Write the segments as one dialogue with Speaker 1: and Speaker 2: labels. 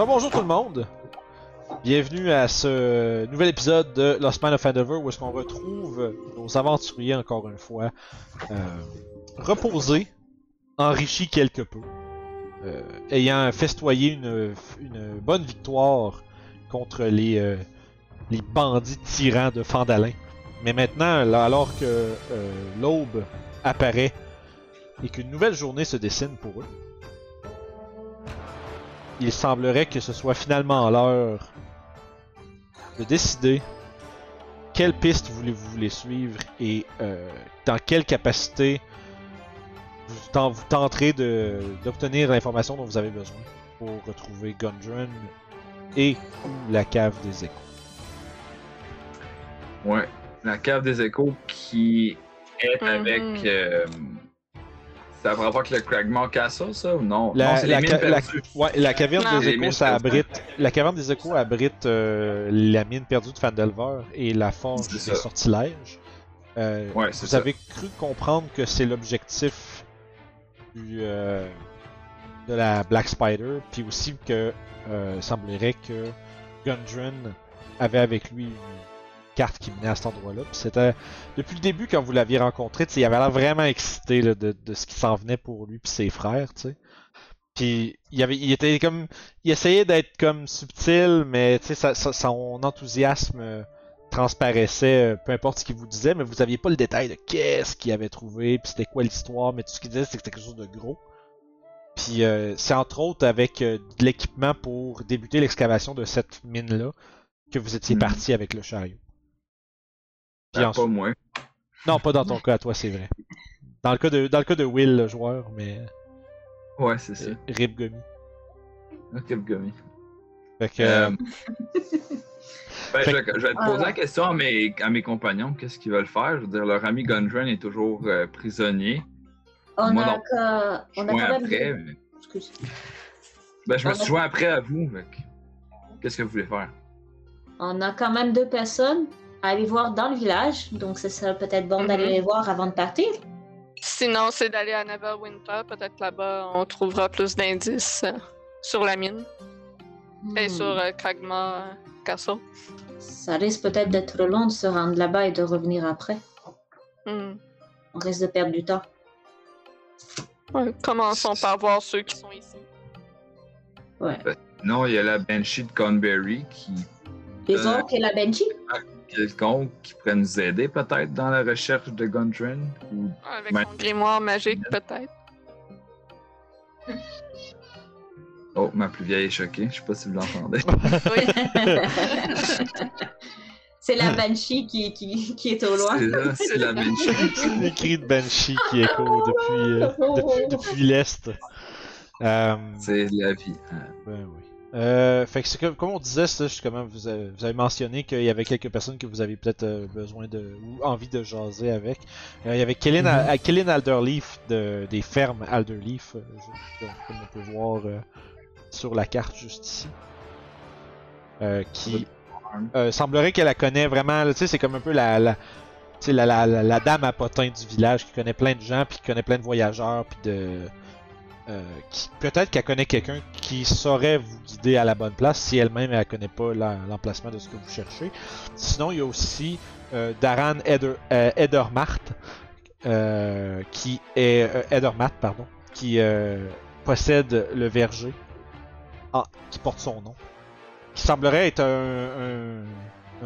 Speaker 1: Rebonjour tout le monde! Bienvenue à ce nouvel épisode de Lost Man of Fandover où est-ce qu'on retrouve nos aventuriers encore une fois euh, reposés, enrichis quelque peu, euh, ayant festoyé une, bonne victoire contre les, euh, les bandits tyrans de Fandalin. Mais maintenant, alors que l'aube apparaît et qu'une nouvelle journée se dessine pour eux, il semblerait que ce soit finalement l'heure de décider quelle piste voulez-vous voulez suivre et euh, dans quelle capacité vous, ten- vous tenterez d'obtenir l'information dont vous avez besoin pour retrouver Gundren et ou la cave des échos.
Speaker 2: Ouais. La cave des échos qui est
Speaker 3: Mhm.
Speaker 2: avec. euh, ça a rapport avec le Cragmore Castle, ça ou non?
Speaker 1: La-
Speaker 2: non, c'est
Speaker 1: la
Speaker 2: les
Speaker 1: ca-
Speaker 2: mines
Speaker 1: la-
Speaker 2: perdues.
Speaker 1: Ouais, la caverne
Speaker 3: Non.
Speaker 1: des échos, ça abrite. La caverne des échos abrite euh, la mine perdue de Fandelver et la forge des
Speaker 2: ça.
Speaker 1: sortilèges. Euh,
Speaker 2: Ouais,
Speaker 1: vous
Speaker 2: ça.
Speaker 1: avez cru comprendre que c'est l'objectif du, euh, de la Black Spider, puis aussi que euh, semblerait que Gundren avait avec lui une carte qui menait à cet endroit-là. C'était depuis le début quand vous l'aviez rencontré, il avait l'air vraiment excité là, de, de ce qui s'en venait pour lui puis ses frères, tu sais. Puis il avait, il était comme, il essayait d'être comme subtil, mais tu sais, son enthousiasme euh, transparaissait, euh, peu importe ce qu'il vous disait, mais vous aviez pas le détail de qu'est-ce qu'il avait trouvé, puis c'était quoi l'histoire, mais tout ce qu'il disait, c'était que c'était quelque chose de gros. Puis euh, c'est entre autres avec euh, de l'équipement pour débuter l'excavation de cette mine-là que vous étiez
Speaker 2: Mhm.
Speaker 1: parti avec le chariot. Puis ensuite-
Speaker 2: pas moi.
Speaker 1: non, pas dans ton cas, toi, c'est vrai. Dans le cas de, dans le cas de Will, le joueur, mais
Speaker 2: Ouais, c'est ça.
Speaker 1: euh, Rip Gummy.
Speaker 2: Ok, Gummy.
Speaker 1: Fait que,
Speaker 2: Euh,
Speaker 1: euh,
Speaker 2: ben,
Speaker 1: Fait
Speaker 2: je, je vais te poser
Speaker 3: Ah.
Speaker 2: la question à mes, à mes compagnons, qu'est-ce qu'ils veulent faire? Je veux dire, leur ami Gundren est toujours euh, prisonnier.
Speaker 4: On
Speaker 2: Moi,
Speaker 4: a,
Speaker 2: non.
Speaker 4: que- on a
Speaker 2: Moi
Speaker 4: quand même.
Speaker 2: après, mais-
Speaker 4: Excuse.
Speaker 2: Ben, je me
Speaker 4: a-
Speaker 2: suis joint après à vous. fait que Qu'est-ce que vous voulez faire?
Speaker 4: On a quand même deux personnes à aller voir dans le village, donc ce serait peut-être bon d'aller
Speaker 3: Mhm.
Speaker 4: les voir avant de partir.
Speaker 3: Sinon, c'est d'aller à Neverwinter. Peut-être là-bas, on trouvera plus d'indices euh, sur la mine et
Speaker 4: Hmm.
Speaker 3: sur euh, Kragma euh, Castle.
Speaker 4: Ça risque peut-être d'être long de se rendre là-bas et de revenir après.
Speaker 3: Hmm.
Speaker 4: On risque de perdre du temps.
Speaker 3: Ouais, commençons par voir ceux qui sont ici.
Speaker 4: Ouais.
Speaker 2: Non, il y a la Banshee de Conberry qui
Speaker 4: Les
Speaker 2: Euh,
Speaker 4: orques et la Benji
Speaker 2: quelconque qui pourrait nous aider peut-être dans la recherche de Gundren. Ou...
Speaker 3: Avec
Speaker 2: Ouais.
Speaker 3: son grimoire magique, peut-être.
Speaker 2: Oh, ma plus vieille est choquée. Je sais pas si vous l'entendez.
Speaker 3: Oui.
Speaker 4: C'est la Banshee qui, qui, qui est au loin.
Speaker 2: C'est c'est la Banshee.
Speaker 1: le cri de Banshee qui écho depuis, euh, depuis, depuis l'Est. Euh,
Speaker 2: C'est la vie. hein.
Speaker 1: ben oui. Euh, fait que c'est comme, comme on disait, c'est justement, vous avez, vous avez mentionné qu'il y avait quelques personnes que vous avez peut-être euh, besoin de ou envie de jaser avec. Euh, il y avait Kellen,
Speaker 2: Mhm.
Speaker 1: Kellen Alderleaf de, des fermes Alderleaf, euh, donc, comme on peut voir euh, sur la carte juste ici, Euh, qui euh, semblerait qu'elle la connaît vraiment. Tu sais, c'est comme un peu la, la, la, la, la, la dame à potin du village qui connaît plein de gens, puis qui connaît plein de voyageurs, puis de. Euh, Peut-être qu'elle connaît quelqu'un qui saurait vous guider à la bonne place si elle-même elle connaît pas la- l'emplacement de ce que vous cherchez. Sinon, il y a aussi euh, Daran Eder, euh, Edermart, euh, qui est Edermatt, pardon, qui possède le verger ah, qui porte son nom qui semblerait être un,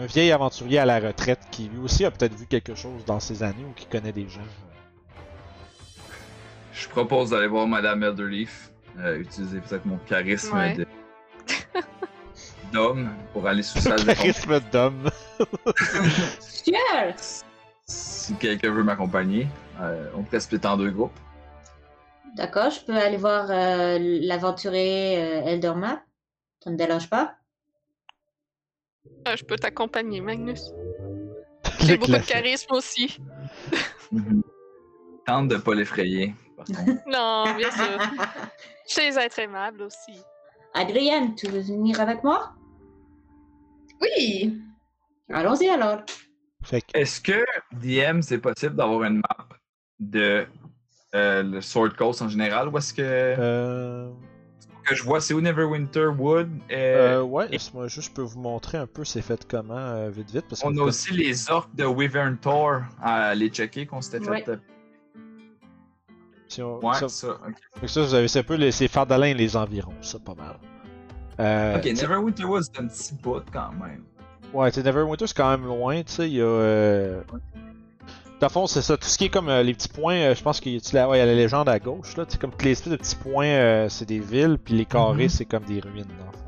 Speaker 1: un vieil aventurier à la retraite qui lui aussi a peut-être vu quelque chose dans ses années ou qui connaît des gens.
Speaker 2: Je propose d'aller voir Madame Elderleaf. Euh, utiliser peut-être mon charisme
Speaker 3: Ouais.
Speaker 2: de, d'homme pour aller sous sa défense.
Speaker 1: Charisme d'homme.
Speaker 2: Si quelqu'un veut m'accompagner, euh, on pourrait splitter en deux groupes.
Speaker 4: D'accord, je peux aller voir euh, l'aventurier euh, Eldermap. Ça ne me dérange pas.
Speaker 3: Je peux t'accompagner, Magnus. J'ai beaucoup de charisme aussi.
Speaker 2: Mhm. Tente de pas l'effrayer.
Speaker 3: Non, bien sûr. Je sais être aimable aussi.
Speaker 4: Adrienne, tu veux venir avec moi?
Speaker 5: Oui!
Speaker 4: Allons-y alors.
Speaker 2: Est-ce que DM, c'est possible d'avoir une map de euh, le Sword Coast en général ou est-ce que,
Speaker 1: euh,
Speaker 2: que je vois c'est où Neverwinter Wood et
Speaker 1: euh, ouais, laisse-moi juste, je peux vous montrer un peu c'est fait comment, euh, vite vite. Parce que
Speaker 2: on a aussi les orques de Wyvern Tor à aller checker qu'on s'était
Speaker 4: Ouais.
Speaker 2: fait.
Speaker 1: Si on-
Speaker 2: Ouais,
Speaker 1: ça,
Speaker 2: ça. ok.
Speaker 1: fait que ça, vous avez, c'est un peu les, c'est Fardalin et les environs, ça, pas mal. Euh,
Speaker 2: Ok, Neverwinter Wood, c'est un petit bout quand même.
Speaker 1: Ouais, tu Neverwinter, c'est quand même loin, tu sais, il y a... Euh... Dans le fond, c'est ça, tout ce qui est comme euh, les petits points, euh, je pense qu'il y, a- la... ouais, il y a la légende à gauche, là, tu comme les espèces de petits points, c'est des villes, puis les carrés,
Speaker 2: Mhm.
Speaker 1: c'est comme des ruines, dans le fond.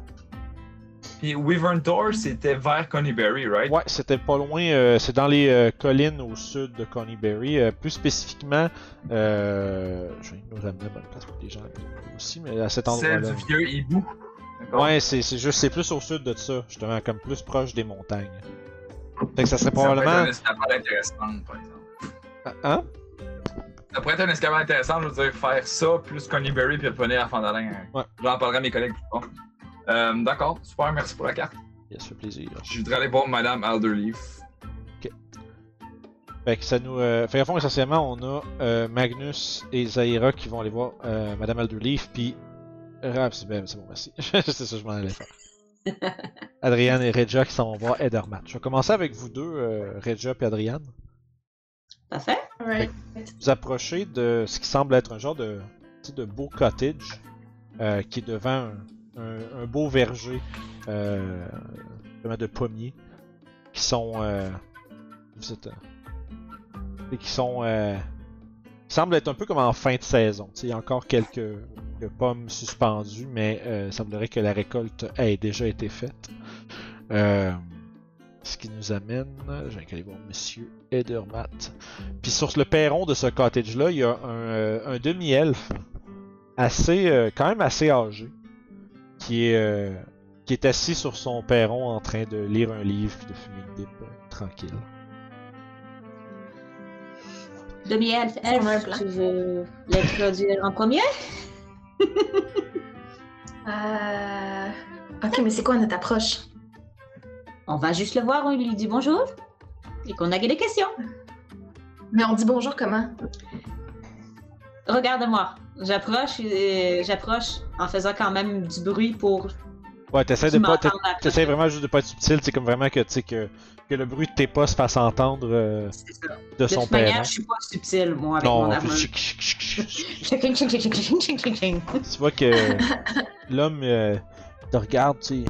Speaker 2: Puis Wyvern Tor, c'était vers Coneyberry, right?
Speaker 1: Ouais, c'était pas loin, euh, c'est dans les euh, collines au sud de Coneyberry, euh, plus spécifiquement, euh... je vais nous ramener à bonne place pour les gens aussi, mais à cet endroit-là.
Speaker 2: du vieux hibou.
Speaker 1: Ouais, c'est c'est juste, c'est plus au sud de ça, justement, comme plus proche des montagnes. Fait que ça serait
Speaker 2: Ça pourrait être
Speaker 1: probablement...
Speaker 2: une escapade intéressante, par exemple.
Speaker 1: Hein?
Speaker 2: Ça pourrait être une escapade intéressante, je veux dire, faire ça, plus Coneyberry, puis revenir à Fandalin.
Speaker 1: Ouais.
Speaker 2: J'en parlerai à mes collègues plus tard. Euh, D'accord, super, merci pour la carte.
Speaker 1: Yes, ça fait plaisir.
Speaker 2: Je voudrais aller voir Madame Alderleaf.
Speaker 1: Fait que ça nous. Euh... Fait qu'à fond, essentiellement, on a euh, Magnus et Zaira qui vont aller voir euh, Madame Alderleaf, puis. Ah, c'est c'est bon, merci. c'est ça que je m'en allais faire. Adriane et Regia qui s'en vont voir Edermat. Je vais commencer avec vous deux, euh, Regia et Adriane.
Speaker 4: Parfait.
Speaker 5: Alright.
Speaker 1: Vous approchez de ce qui semble être un genre de, de beau cottage euh, qui est devant un, un- beau verger euh, de pommiers qui sont. Euh, euh, et qui sont. Euh, qui semblent être un peu comme en fin de saison. Il y a encore quelques, pommes suspendues, mais euh, il semblerait que la récolte ait déjà été faite. Ce qui nous amène. Je vais aller voir Monsieur Edermatt. Puis sur le perron de ce cottage-là, il y a un, un demi-elfe assez, quand même assez âgé, qui est, euh, qui est assis sur son perron en train de lire un livre puis de fumer une pipe euh, tranquille.
Speaker 4: Demi-elfe, elfe, tu veux l'introduire en premier?
Speaker 5: Euh... Ok, mais c'est quoi notre approche?
Speaker 4: On va juste le voir, on lui dit bonjour et qu'on a des questions.
Speaker 5: Mais on dit bonjour comment?
Speaker 4: Regarde-moi, j'approche, et j'approche en faisant quand même du bruit pour
Speaker 1: Ouais, t'essaies de pas, t'essaies- vraiment juste de pas être subtil, c'est comme vraiment que, tu sais, que, que le bruit de tes pas se fasse entendre euh,
Speaker 4: C'est ça.
Speaker 1: de
Speaker 4: De
Speaker 1: son
Speaker 4: toute manière, je suis pas subtil, moi, avec
Speaker 1: Non,
Speaker 4: mon
Speaker 1: tu vois que l'homme euh, te regarde, tu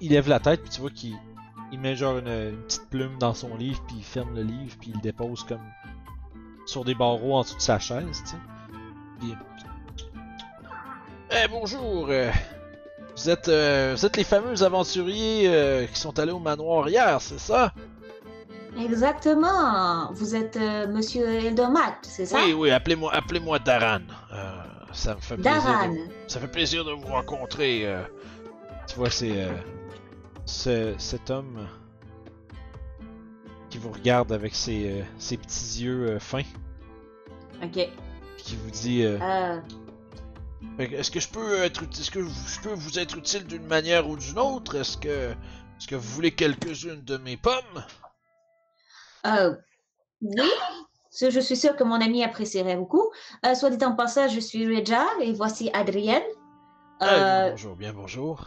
Speaker 1: il lève la tête, puis tu vois qu'il il met genre une, une petite plume dans son livre, puis il ferme le livre, puis il le dépose comme sur des barreaux en dessous de sa chaise, tu sais. Eh bonjour, euh, vous êtes euh, vous êtes les fameux aventuriers euh, qui sont allés au manoir hier, c'est ça?
Speaker 4: Exactement. Vous êtes euh, Monsieur Eldomat, c'est ça?
Speaker 1: Oui, oui, appelez-moi appelez-moi Daran. Ça me fait plaisir. de-
Speaker 4: Daran.
Speaker 1: Ça fait plaisir de vous rencontrer. Tu vois, c'est ce- cet homme qui vous regarde avec ses, ses petits yeux fins,
Speaker 4: Ok.
Speaker 1: Qui vous dit euh,
Speaker 4: Euh,
Speaker 1: que, Est-ce que je peux être est-ce que je peux vous être utile d'une manière ou d'une autre? Est-ce que est-ce que vous voulez quelques-unes de mes pommes?
Speaker 4: Euh, oui. Je suis sûre que mon ami apprécierait beaucoup. Euh, soit dit en passant, je suis Reja et voici Adrienne.
Speaker 1: Ah,
Speaker 4: Euh,
Speaker 1: Bonjour, bien bonjour.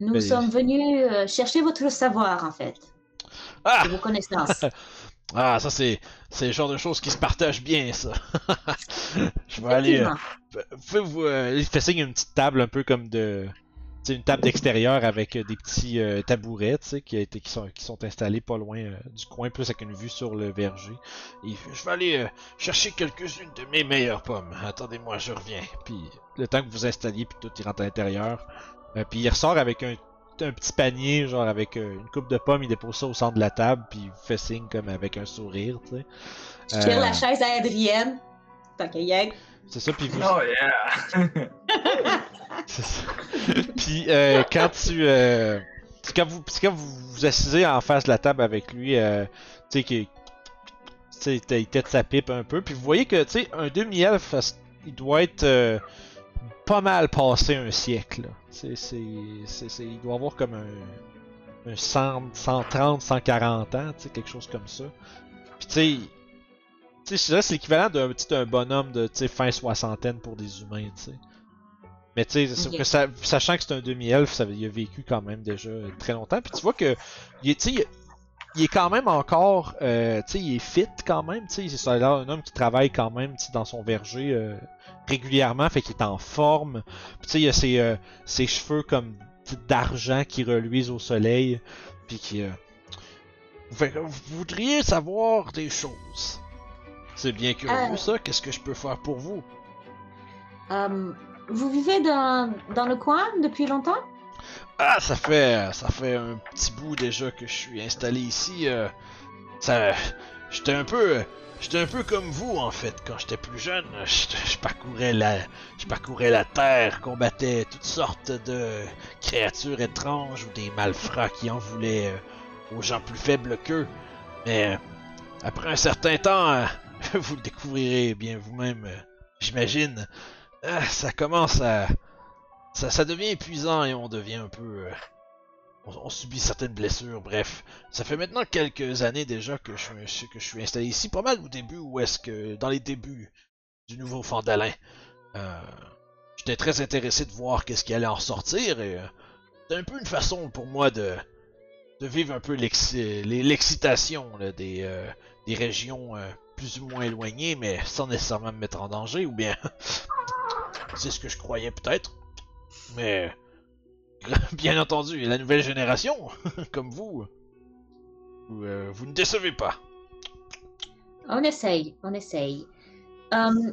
Speaker 4: nous
Speaker 1: mais-
Speaker 4: sommes venus euh, chercher votre savoir, en fait,
Speaker 1: Ah
Speaker 4: et vos connaissances.
Speaker 1: Ah, ça c'est c'est le genre de choses qui se partagent bien, ça. je vais aller. euh. Vous euh, il fait signe une petite table un peu comme de. C'est une table d'extérieur avec euh, des petits euh, tabourets, tu sais, qui, a été, qui, sont, qui sont installés pas loin euh, du coin, plus avec une vue sur le verger. Et je vais aller euh, chercher quelques-unes de mes meilleures pommes. Attendez-moi, je reviens. Puis le temps que vous installiez, puis tout, il rentre à l'intérieur. Puis il ressort avec un, un petit panier, genre avec euh, une coupe de pommes, il dépose ça au centre de la table, puis il fait signe comme avec un sourire, tu sais.
Speaker 4: Je tire
Speaker 1: Euh,
Speaker 4: la chaise à Adrienne. Tant qu'il y est.
Speaker 1: C'est ça, puis vous,
Speaker 2: Oh yeah!
Speaker 1: C'est ça. Puis euh, quand tu. Euh, c'est quand vous, quand vous vous assisez en face de la table avec lui, euh, tu sais, qu'il. Tu sais, il tête sa pipe un peu, puis vous voyez que, tu sais, un demi-elfe, il doit être euh, pas mal passé un siècle, c'est, c'est, c'est- il doit avoir comme un, un 100, 130, 140 ans, quelque chose comme ça. Puis tu sais, je dirais c'est l'équivalent d'un petit un bonhomme de, fin soixantaine pour des humains, tu sais. Mais tu sais, sachant que c'est un demi-elfe, ça, il a vécu quand même déjà très longtemps. Puis tu vois que, tu sais, il- est quand même encore, euh, tu sais, il est fit quand même, tu sais, c'est un homme qui travaille quand même, tu sais, dans son verger euh, régulièrement, fait qu'il est en forme. Puis tu sais, il a ses, euh, ses cheveux comme d'argent qui reluisent au soleil, puis qui, euh, fait que vous voudriez savoir des choses. C'est bien curieux
Speaker 4: Euh.
Speaker 1: ça. Qu'est-ce que je peux faire pour vous?
Speaker 4: Euh, vous vivez dans, dans le coin depuis longtemps?
Speaker 1: Ah, ça fait, ça fait un petit bout déjà que je suis installé ici. euh, ça, j'étais un peu, j'étais un peu comme vous en fait quand j'étais plus jeune. Je, parcourais la, je parcourais la terre, combattais toutes sortes de créatures étranges ou des malfrats qui en voulaient euh, aux gens plus faibles qu'eux. Mais euh, après un certain temps, vous le découvrirez bien vous-même, j'imagine. Ah, ça commence à ça, ça devient épuisant et on devient un peu. euh, on, subit certaines blessures, bref. Ça fait maintenant quelques années déjà que je, suis- que je suis installé ici, pas mal au début, ou est-ce que dans les débuts du nouveau Fandalin. Euh, J'étais très intéressé de voir qu'est-ce qui allait en ressortir et euh, c'était un peu une façon pour moi de, de vivre un peu l'excitation des, euh, des régions euh, plus ou moins éloignées, mais sans nécessairement me mettre en danger, ou bien c'est ce que je croyais peut-être. Mais bien entendu, la nouvelle génération, comme vous, vous, euh, vous ne décevez pas.
Speaker 4: On essaye, on essaye. Euh,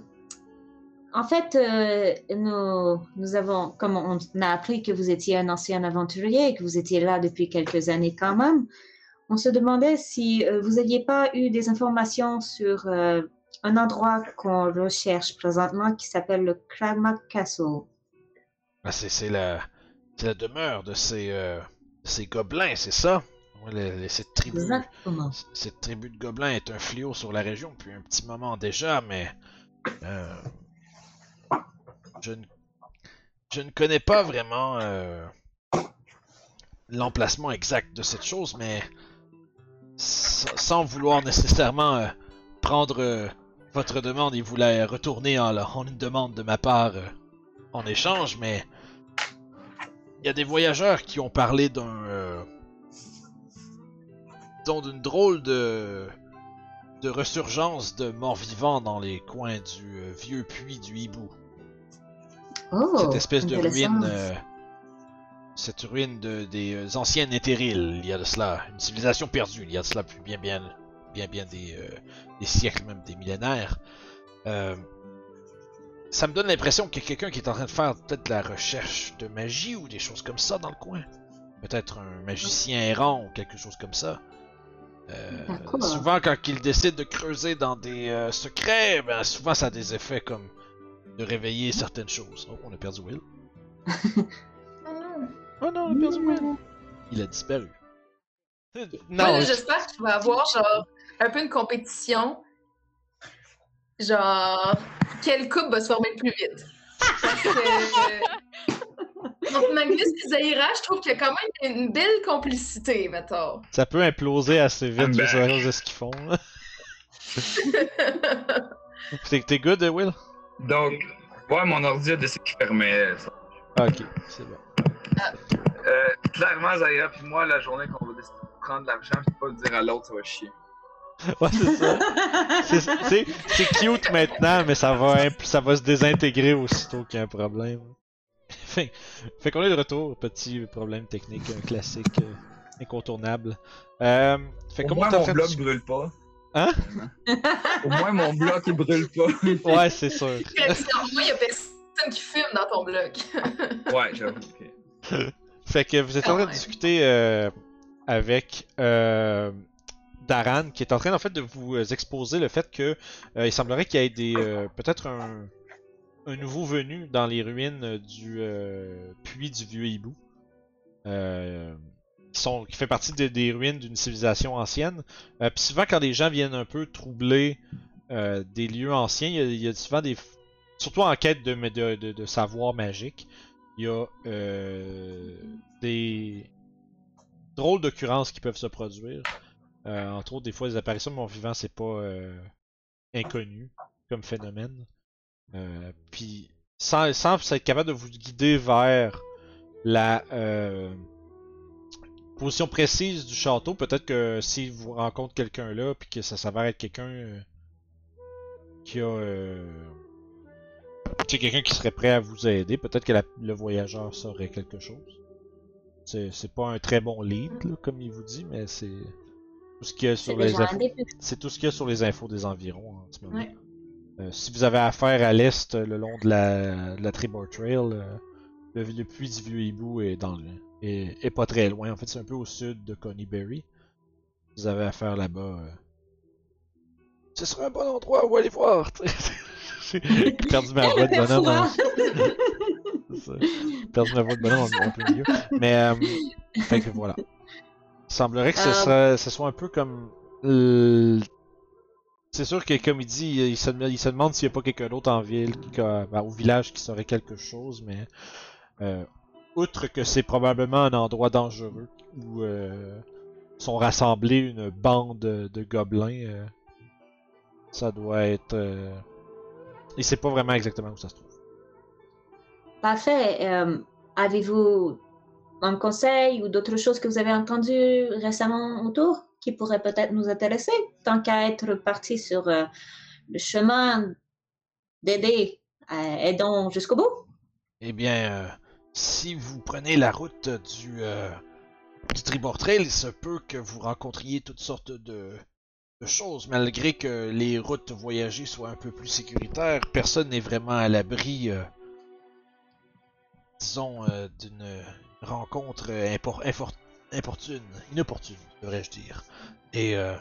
Speaker 4: en fait, euh, nous, nous avons, comme on a appris que vous étiez un ancien aventurier et que vous étiez là depuis quelques années quand même, on se demandait si euh, vous n'aviez pas eu des informations sur un endroit qu'on recherche présentement qui s'appelle le Kragmak Castle.
Speaker 1: Ah, c'est, la, demeure de ces, euh, ces gobelins, c'est ça? Cette tribu.
Speaker 4: Exactement.
Speaker 1: C- Cette tribu de gobelins est un fléau sur la région depuis un petit moment déjà, mais euh, je, ne, je ne connais pas vraiment euh, l'emplacement exact de cette chose, mais sans, sans vouloir nécessairement euh, prendre votre demande et vous la retourner en, en une demande de ma part en échange, mais il y a des voyageurs qui ont parlé d'un euh, d'une drôle de de ressurgence de morts-vivants dans les coins du euh, vieux puits du hibou.
Speaker 4: Oh,
Speaker 1: Cette espèce de ruine, euh, cette ruine de, des euh, anciennes Éthérils, il y a de cela, une civilisation perdue, il y a de cela depuis bien bien bien bien des, des siècles, même des millénaires. Ça me donne l'impression qu'il y a quelqu'un qui est en train de faire peut-être de la recherche de magie ou des choses comme ça dans le coin. Peut-être un magicien errant ou quelque chose comme ça. Euh, souvent, quand il décide de creuser dans des euh, secrets, ben, souvent ça a des effets comme de réveiller certaines choses. Oh, on a perdu Will. Oh non, on a perdu Will. Il a disparu. Non,
Speaker 5: Moi, j'espère que tu vas avoir genre un peu une compétition. Genre, quelle coupe va se former le plus vite? Parce que. Entre Magnus et Zaira, je trouve qu'il y a quand même une belle complicité, mettons.
Speaker 1: ça peut imploser assez vite
Speaker 2: back.
Speaker 1: cause de ce qu'ils font. T'es t'es good, Will?
Speaker 2: Donc, ouais, mon ordi a décidé qu'il fermait. ça.
Speaker 1: Ok, c'est bon.
Speaker 2: Euh, clairement, Zaira puis moi, la journée qu'on va décider de prendre l'argent, c'est pas le dire à l'autre, ça va chier.
Speaker 1: Ouais, c'est ça. C'est- cute maintenant, mais ça va, ça va se désintégrer aussitôt qu'il y a un problème. Fait, fait qu'on est de retour. Petit problème technique, un classique euh, incontournable. Euh, fait
Speaker 2: Au
Speaker 1: comment
Speaker 2: moins,
Speaker 1: t'as
Speaker 2: mon
Speaker 1: fait
Speaker 2: bloc brûle pas.
Speaker 1: Hein?
Speaker 2: Au moins, mon bloc, il brûle pas.
Speaker 1: Ouais, c'est sûr.
Speaker 5: Moi, il y a personne qui fume dans ton bloc.
Speaker 2: ouais, j'avoue. ok.
Speaker 1: Fait que vous êtes en train de discuter euh, avec euh, Daran, qui est en train en fait de vous euh, exposer le fait que euh, il semblerait qu'il y ait des euh, peut-être un, nouveau venu dans les ruines du puits du vieux hibou. Qui, sont, qui fait partie des- ruines d'une civilisation ancienne. Puis souvent, quand des gens viennent un peu troubler des lieux anciens, il y, a, souvent des. Surtout en quête de, de, de, savoir magique, il y a des drôles d'occurrences qui peuvent se produire. Euh, entre autres, des fois, les apparitions de mon vivant, c'est pas euh, inconnu comme phénomène. Euh, puis, sans, sans être capable de vous guider vers la position précise du château, peut-être que si vous rencontrez quelqu'un là, puis que ça s'avère être quelqu'un qui a. Quelqu'un qui serait prêt à vous aider, peut-être que le voyageur saurait quelque chose. C'est pas un très bon lead, comme il vous dit, mais c'est ce qu'il y a
Speaker 4: C'est
Speaker 1: sur les tout ce qu'il y a sur les infos des environs en ce moment.
Speaker 5: Ouais.
Speaker 1: Euh, si vous avez affaire à l'est, euh, le long de la, de la Tribord Trail, euh, le, le puits du vieux hibou est dans le est, est pas très loin. En fait, c'est un peu au sud de Coneyberry. Vous avez affaire là-bas. euh, Ce serait un bon endroit où aller voir. J'ai perdu ma voix de bonhomme. J'ai perdu ma voix de bonhomme en, en plein milieu. Mais euh, fait que voilà. Il semblerait que ce,
Speaker 4: Euh,
Speaker 1: soit, ce soit un peu comme. C'est sûr que comme il dit, il se, il se demande s'il n'y a pas quelqu'un d'autre en ville, qui- ben, au village qui saurait quelque chose, mais euh, outre que c'est probablement un endroit dangereux où euh, sont rassemblés une bande de, gobelins, ça doit être. Il sait pas vraiment exactement où ça se trouve.
Speaker 4: Parfait. Avez-vous un conseil ou d'autres choses que vous avez entendues récemment autour qui pourraient peut-être nous intéresser, tant qu'à être parti sur euh, le chemin d'aider, euh, aidons jusqu'au bout?
Speaker 1: Eh bien, euh, si vous prenez la route du, du Tribord Trail, il se peut que vous rencontriez toutes sortes de, de choses. Malgré que les routes voyagées soient un peu plus sécuritaires, personne n'est vraiment à l'abri, disons, euh, d'une rencontre importune, inopportune, devrais-je dire. Et euh,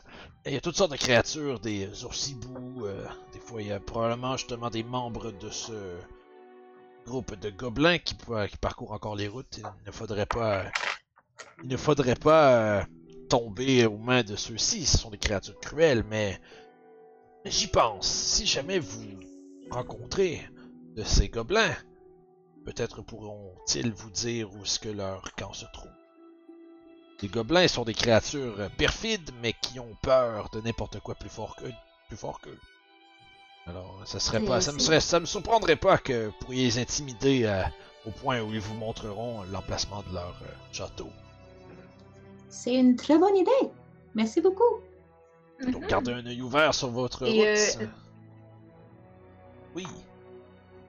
Speaker 1: il y a toutes sortes de créatures, des oursibous, euh, des fois il y a probablement justement des membres de ce groupe de gobelins qui, qui parcourent encore les routes. Il ne faudrait pas, il ne faudrait pas tomber aux mains de ceux-ci. Ce sont des créatures cruelles, mais j'y pense. Si jamais vous rencontrez de ces gobelins, peut-être pourront-ils vous dire où est-ce que leur camp se trouve. Les gobelins sont des créatures perfides, mais qui ont peur de n'importe quoi plus fort qu'eux. Plus fort qu'eux. Alors, ça serait pas, ça me serait, ça me surprendrait pas que vous pourriez les intimider euh, au point où ils vous montreront l'emplacement de leur euh, château.
Speaker 4: C'est une très bonne idée. Merci beaucoup.
Speaker 1: Donc, gardez un œil ouvert sur votre
Speaker 5: Et,
Speaker 1: route.
Speaker 5: euh,
Speaker 1: Oui.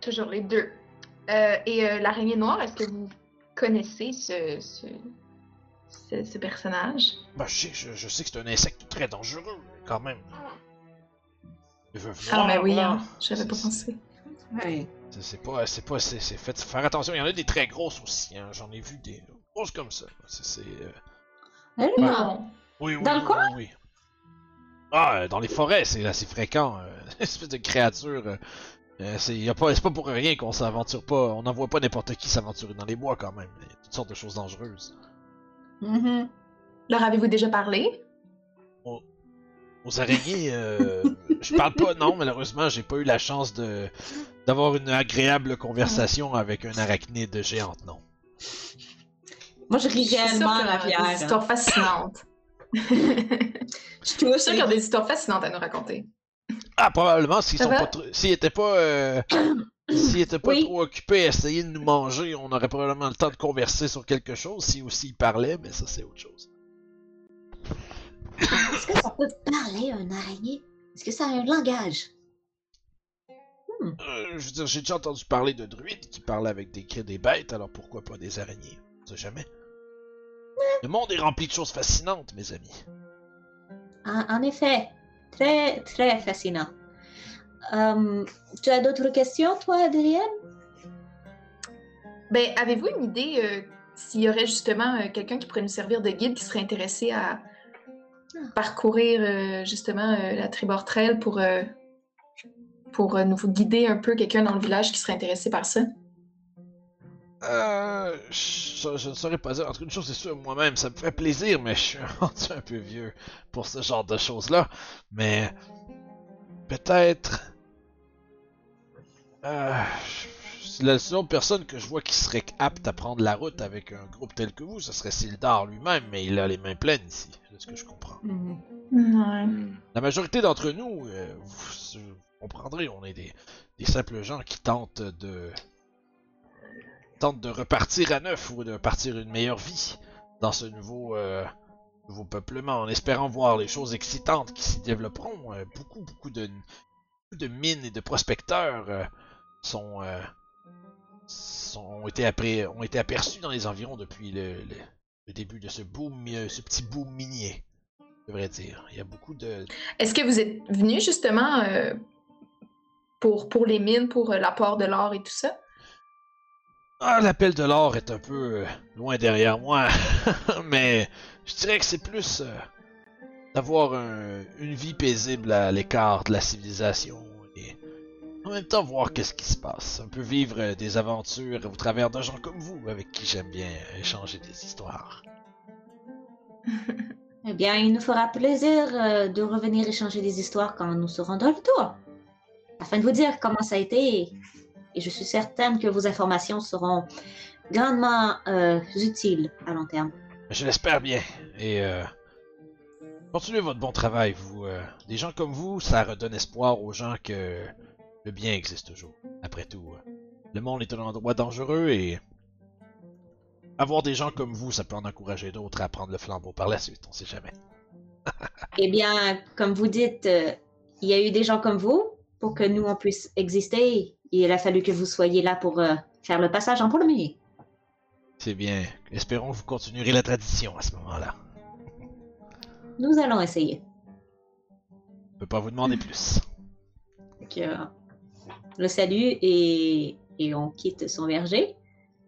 Speaker 5: Toujours les deux. Euh, et euh, l'araignée noire, est-ce que vous connaissez ce, ce, ce, ce personnage?
Speaker 1: Bah, je sais, je, je sais que c'est un insecte très dangereux, mais quand même. Le veuve
Speaker 5: Ah,
Speaker 1: noire,
Speaker 5: mais oui, hein, j'avais pas pensé.
Speaker 4: Oui.
Speaker 1: C'est pas, c'est pas, c'est c'est fait faire attention. Il y en a des très grosses aussi. Hein. J'en ai vu des grosses comme ça. C'est, c'est, euh, oui, oui,
Speaker 4: Dans le coin?
Speaker 1: oui, oui. Ah, euh, dans les forêts, c'est assez fréquent. euh, une espèce de créature. Euh, c'est, pas, c'est pas pour rien qu'on s'aventure pas. On n'envoie pas n'importe qui s'aventurer dans les bois quand même. Il y a toutes sortes de choses dangereuses.
Speaker 4: Mhm.
Speaker 5: Leur avez-vous déjà parlé?
Speaker 1: Aux araignées, euh, je parle pas, non, malheureusement, j'ai pas eu la chance de d'avoir une agréable conversation avec un arachnide géante, non.
Speaker 4: Moi, je ris réellement à
Speaker 5: qu'il y
Speaker 4: la
Speaker 5: a
Speaker 4: bière.
Speaker 5: Des histoires fascinantes.
Speaker 4: Je suis
Speaker 5: Je suis sûre qu'il y a des histoires fascinantes à nous raconter.
Speaker 1: Ah, probablement, s'ils sont pas étaient pas, euh, s'ils étaient pas
Speaker 4: Oui.
Speaker 1: trop occupés à essayer de nous manger, on aurait probablement le temps de converser sur quelque chose. Si aussi ils parlaient, mais ça c'est autre chose.
Speaker 4: Est-ce que ça peut parler, un araignée? Est-ce que ça a un langage?
Speaker 1: Euh, je veux dire, j'ai déjà entendu parler de druides qui parlaient avec des cris des bêtes, alors pourquoi pas des araignées? On sait jamais. Le monde est rempli de choses fascinantes, mes amis.
Speaker 4: En, en effet, très, très fascinant. Euh, tu as d'autres questions, toi, Adrienne?
Speaker 5: Ben, avez-vous une idée, euh, s'il y aurait justement euh, quelqu'un qui pourrait nous servir de guide qui serait intéressé à parcourir euh, justement la Tribord Trail pour, pour nous guider un peu quelqu'un dans le village qui serait intéressé par ça?
Speaker 1: Euh, je, je ne saurais pas dire. Entre une chose c'est sûr, moi-même, ça me fait plaisir, mais je suis rendu un peu vieux pour ce genre de choses-là. Mais peut-être. Euh, la seule personne que je vois qui serait apte à prendre la route avec un groupe tel que vous, ce serait Sildar lui-même, mais il a les mains pleines ici, de ce que je comprends.
Speaker 4: Mhm.
Speaker 5: Ouais.
Speaker 1: La majorité d'entre nous, euh, vous, vous comprendrez, on est des, des simples gens qui tentent de tentent de repartir à neuf ou de partir une meilleure vie dans ce nouveau euh, nouveau peuplement, en espérant voir les choses excitantes qui s'y développeront. Euh, beaucoup, beaucoup de de mines et de prospecteurs euh, sont, sont ont été après ont été aperçus dans les environs depuis le, début de ce petit boom minier. Je dire. Il y a beaucoup de,
Speaker 5: Est-ce que vous êtes venu justement pour, pour les mines, pour l'apport de l'or et tout ça?
Speaker 1: Ah, l'appel de l'or est un peu euh, loin derrière moi, mais je dirais que c'est plus euh, d'avoir un- une vie paisible à l'écart de la civilisation et en même temps voir qu'est-ce qui se passe. Un peu vivre euh, des aventures au travers de gens comme vous avec qui j'aime bien échanger des histoires.
Speaker 4: Eh bien, il nous fera plaisir de revenir échanger des histoires quand nous serons dans le tour. Afin de vous dire comment ça a été. Et je suis certaine que vos informations seront grandement euh, utiles à long terme.
Speaker 1: Je l'espère bien et euh, continuez votre bon travail. Vous, euh, des gens comme vous, ça redonne espoir aux gens que le bien existe toujours. Après tout, le monde est un endroit dangereux et avoir des gens comme vous, ça peut en encourager d'autres à prendre le flambeau par la suite. On sait jamais.
Speaker 4: Eh bien, comme vous dites, il y a eu des gens comme vous pour que nous, on puisse exister. Il a fallu que vous soyez là pour euh, faire le passage en premier.
Speaker 1: C'est bien. Espérons que vous continuerez la tradition à ce moment-là.
Speaker 4: Nous allons essayer.
Speaker 1: Je peux pas vous demander plus.
Speaker 4: Donc, euh, le salut et, et on quitte son verger.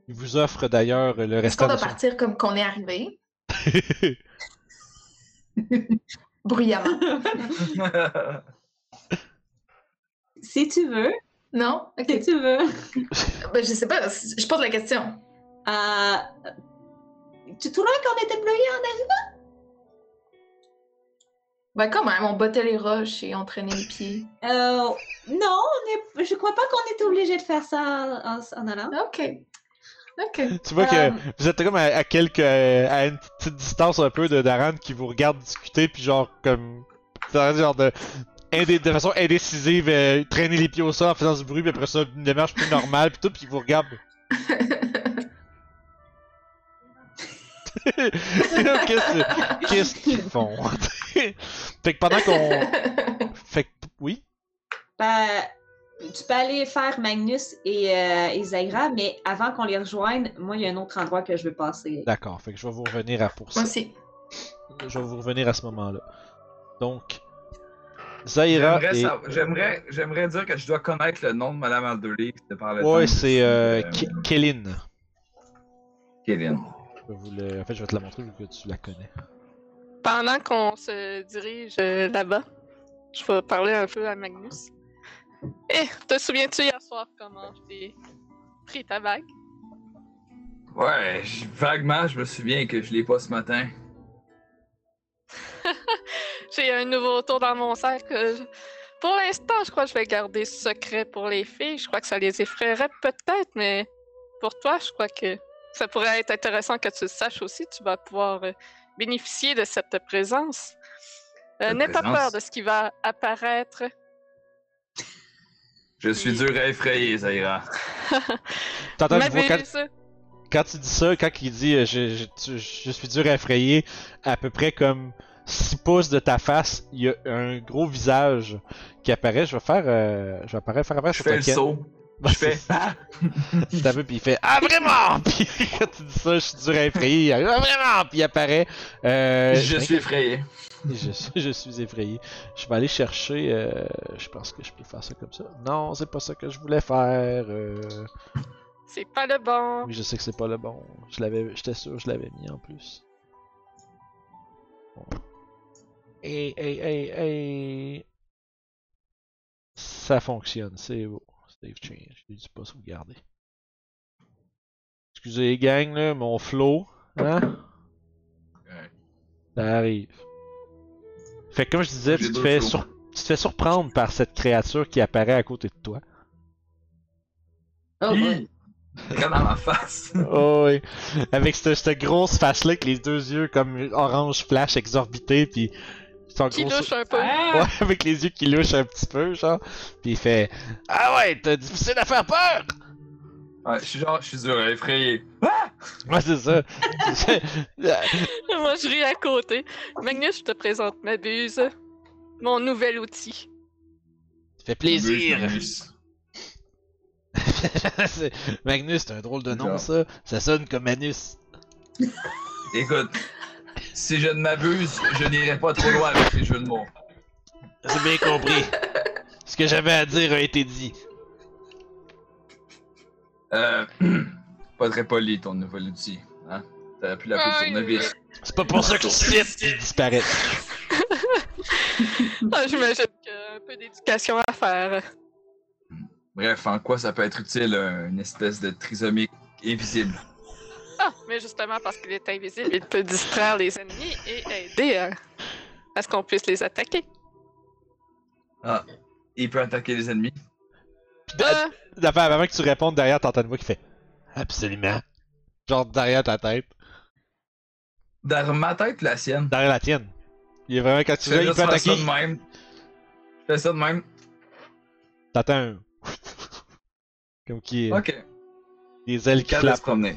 Speaker 1: Il vous offre d'ailleurs le
Speaker 5: Est-ce
Speaker 1: restant
Speaker 5: qu'on
Speaker 1: de
Speaker 5: doit
Speaker 1: son...
Speaker 5: partir comme qu'on est arrivé? Bruyamment.
Speaker 4: Si tu veux,
Speaker 5: Non? Ok.
Speaker 4: si tu veux.
Speaker 5: Ben, je sais pas, je pose la question.
Speaker 4: Euh, tu trouvais qu'on était bloqué en arrivant?
Speaker 5: Ben, quand même, on bottait les roches et on traînait les pieds.
Speaker 4: Euh, non, on est, je crois pas qu'on est obligé de faire ça en, en allant.
Speaker 5: Ok. Ok.
Speaker 1: Tu vois
Speaker 4: Euh,
Speaker 1: que vous êtes comme à, à quelques euh, à une petite distance un peu de Daran qui vous regarde discuter puis genre comme genre de indé- de façon indécisive euh, traîner les pieds au sol en faisant du bruit puis après ça une démarche plus normale puis tout puis il vous regarde. qu'est-ce qu'ils font? Fait que pendant qu'on fait que oui,
Speaker 4: Ben, tu peux aller faire Magnus et, euh, et Zaira, mais avant qu'on les rejoigne, moi, il y a un autre endroit que je veux passer.
Speaker 1: d'accord, fait que je vais vous revenir à pour ça.
Speaker 5: Moi aussi.
Speaker 1: Je vais vous revenir à ce moment-là. Donc Zaira
Speaker 2: J'aimerais
Speaker 1: et
Speaker 2: savoir- J'aimerais j'aimerais dire que je dois connaître le nom de Madame Alderley que
Speaker 1: c'est euh, vais vous le- En fait, je vais te la montrer vu que tu la connais.
Speaker 3: Pendant qu'on se dirige euh, là-bas, je vais parler un peu à Magnus. Eh, te souviens-tu hier soir comment je t'ai pris ta bague?
Speaker 2: Ouais, j- vaguement, je me souviens que je l'ai pas ce matin.
Speaker 3: J'ai un nouveau tour dans mon sac. Pour l'instant, je crois que je vais garder secret pour les filles. Je crois que ça les effraierait peut-être, mais pour toi, je crois que ça pourrait être intéressant que tu le saches aussi. Tu vas pouvoir euh, bénéficier de cette présence. Euh, N'aie pas peur de ce qui va apparaître.
Speaker 2: Je suis dur à effrayer, Zaira.
Speaker 1: T'entends quand, quand il dit ça, quand il dit euh, je, je, tu- je suis dur à effrayer, à peu près comme 6 pouces de ta face, il y a un gros visage qui apparaît. Je vais faire. euh, je vais apparaître, faire apparaître
Speaker 2: Je fais le saut.
Speaker 1: Ben,
Speaker 2: Je fais.
Speaker 1: c'est ça. T'as vu, puis il fait Ah vraiment! Puis quand tu dis ça, je suis dur à effrayer. Ah vraiment! Puis il apparaît. Euh,
Speaker 2: Je suis effrayé.
Speaker 1: Je, suis- je suis effrayé. Je vais aller chercher. euh, je pense que je peux faire ça comme ça. Non, c'est pas ça que je voulais faire. euh.
Speaker 3: C'est pas le bon.
Speaker 1: Oui, je sais que c'est pas le bon. Je l'avais, j'étais sûr, je l'avais mis en plus. Bon. Hey, hey, hey, hey. Ça fonctionne, c'est beau. Save change, j'ai dû pas sauvegarder. Excusez, gang, là, mon flow, hein?
Speaker 2: Ouais.
Speaker 1: Ça arrive. Fait que comme je disais, tu te, fais sur- tu te fais surprendre par cette créature qui apparaît à côté de toi.
Speaker 4: Oh,
Speaker 2: Hi! Regarde dans ma face.
Speaker 1: Oh oui. Avec cette, cette grosse face-là avec les deux yeux comme orange flash exorbités, puis son
Speaker 3: Qui
Speaker 1: gros
Speaker 3: louche un peu.
Speaker 1: Ouais, avec les yeux qui louchent un petit peu, genre. Puis il fait Ah ouais, t'as difficile à faire peur!
Speaker 2: Ouais, je suis genre, je suis dur, effrayé.
Speaker 1: Ouais, c'est ça.
Speaker 3: Moi, je ris à côté. Magnus, je te présente ma buse. Mon nouvel outil.
Speaker 1: Ça fait plaisir.
Speaker 2: Magnus.
Speaker 1: C'est- Magnus, c'est un drôle de nom, ça. Ça sonne comme Manus.
Speaker 2: Écoute, si je ne m'abuse, je n'irai pas trop loin avec les jeux de mots.
Speaker 1: J'ai bien compris. Ce que j'avais à dire a été dit.
Speaker 2: Euh, pas très poli ton nouvel outil. Hein? T'aurais pu l'appeler
Speaker 3: Ah,
Speaker 2: tournevis.
Speaker 1: C'est pas pour ça que tu cites, il disparaît.
Speaker 3: Ah, J'imagine qu'il y a un peu d'éducation à faire.
Speaker 2: Bref, en quoi ça peut être utile, une espèce de trisomie invisible?
Speaker 3: Ah, mais justement parce qu'il est invisible, il peut distraire les ennemis et aider à, à ce qu'on puisse les attaquer.
Speaker 2: Ah, il peut attaquer les ennemis.
Speaker 3: Euh,
Speaker 1: D'abord, avant que tu répondes, derrière, t'entends une voix qui fait Absolument. Genre derrière ta tête.
Speaker 2: Dans ma tête, la sienne.
Speaker 1: Derrière la tienne. Il est vraiment quand tu veux, il peut
Speaker 2: faire ça
Speaker 1: attaquer.
Speaker 2: de même. Je fais ça de même.
Speaker 1: T'entends un. Comme qui est.
Speaker 2: Ok.
Speaker 1: Des ailes qui
Speaker 2: se promener.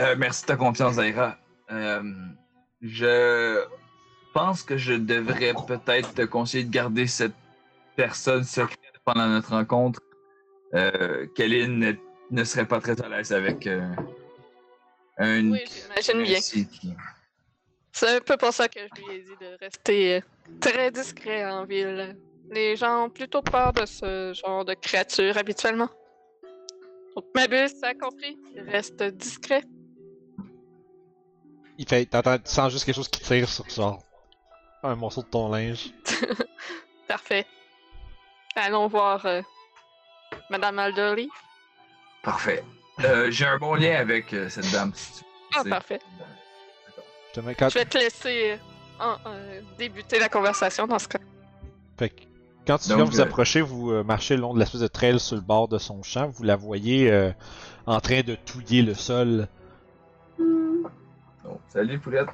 Speaker 2: Euh, merci de ta confiance, Aira. Euh, je pense que je devrais peut-être te conseiller de garder cette personne secrète pendant notre rencontre. Euh, Kelly ne, ne serait pas très à l'aise avec euh, un
Speaker 3: oui, j'imagine bien.
Speaker 2: qui-
Speaker 3: C'est un peu pour ça que je lui ai dit de rester très discret en ville. Les gens ont plutôt peur de ce genre de créatures habituellement. Ma buse, ça a compris. Reste discret.
Speaker 1: Il fait. T'entends, tu sens juste quelque chose qui tire sur genre. Un morceau de ton linge.
Speaker 3: Parfait. Allons voir euh, Madame Alderley.
Speaker 2: Parfait. Euh, J'ai un bon lien avec euh, cette dame. si tu veux.
Speaker 3: Ah, parfait.
Speaker 1: Je te mets quand,
Speaker 3: Je vais te laisser euh, en- euh, débuter la conversation dans ce cas.
Speaker 1: fait que quand tu
Speaker 2: Donc,
Speaker 1: vous
Speaker 2: euh,
Speaker 1: approchez, vous euh, marchez le long de l'espèce de trail sur le bord de son champ. Vous la voyez euh, en train de touiller le sol.
Speaker 2: Oh, salut, Poulette.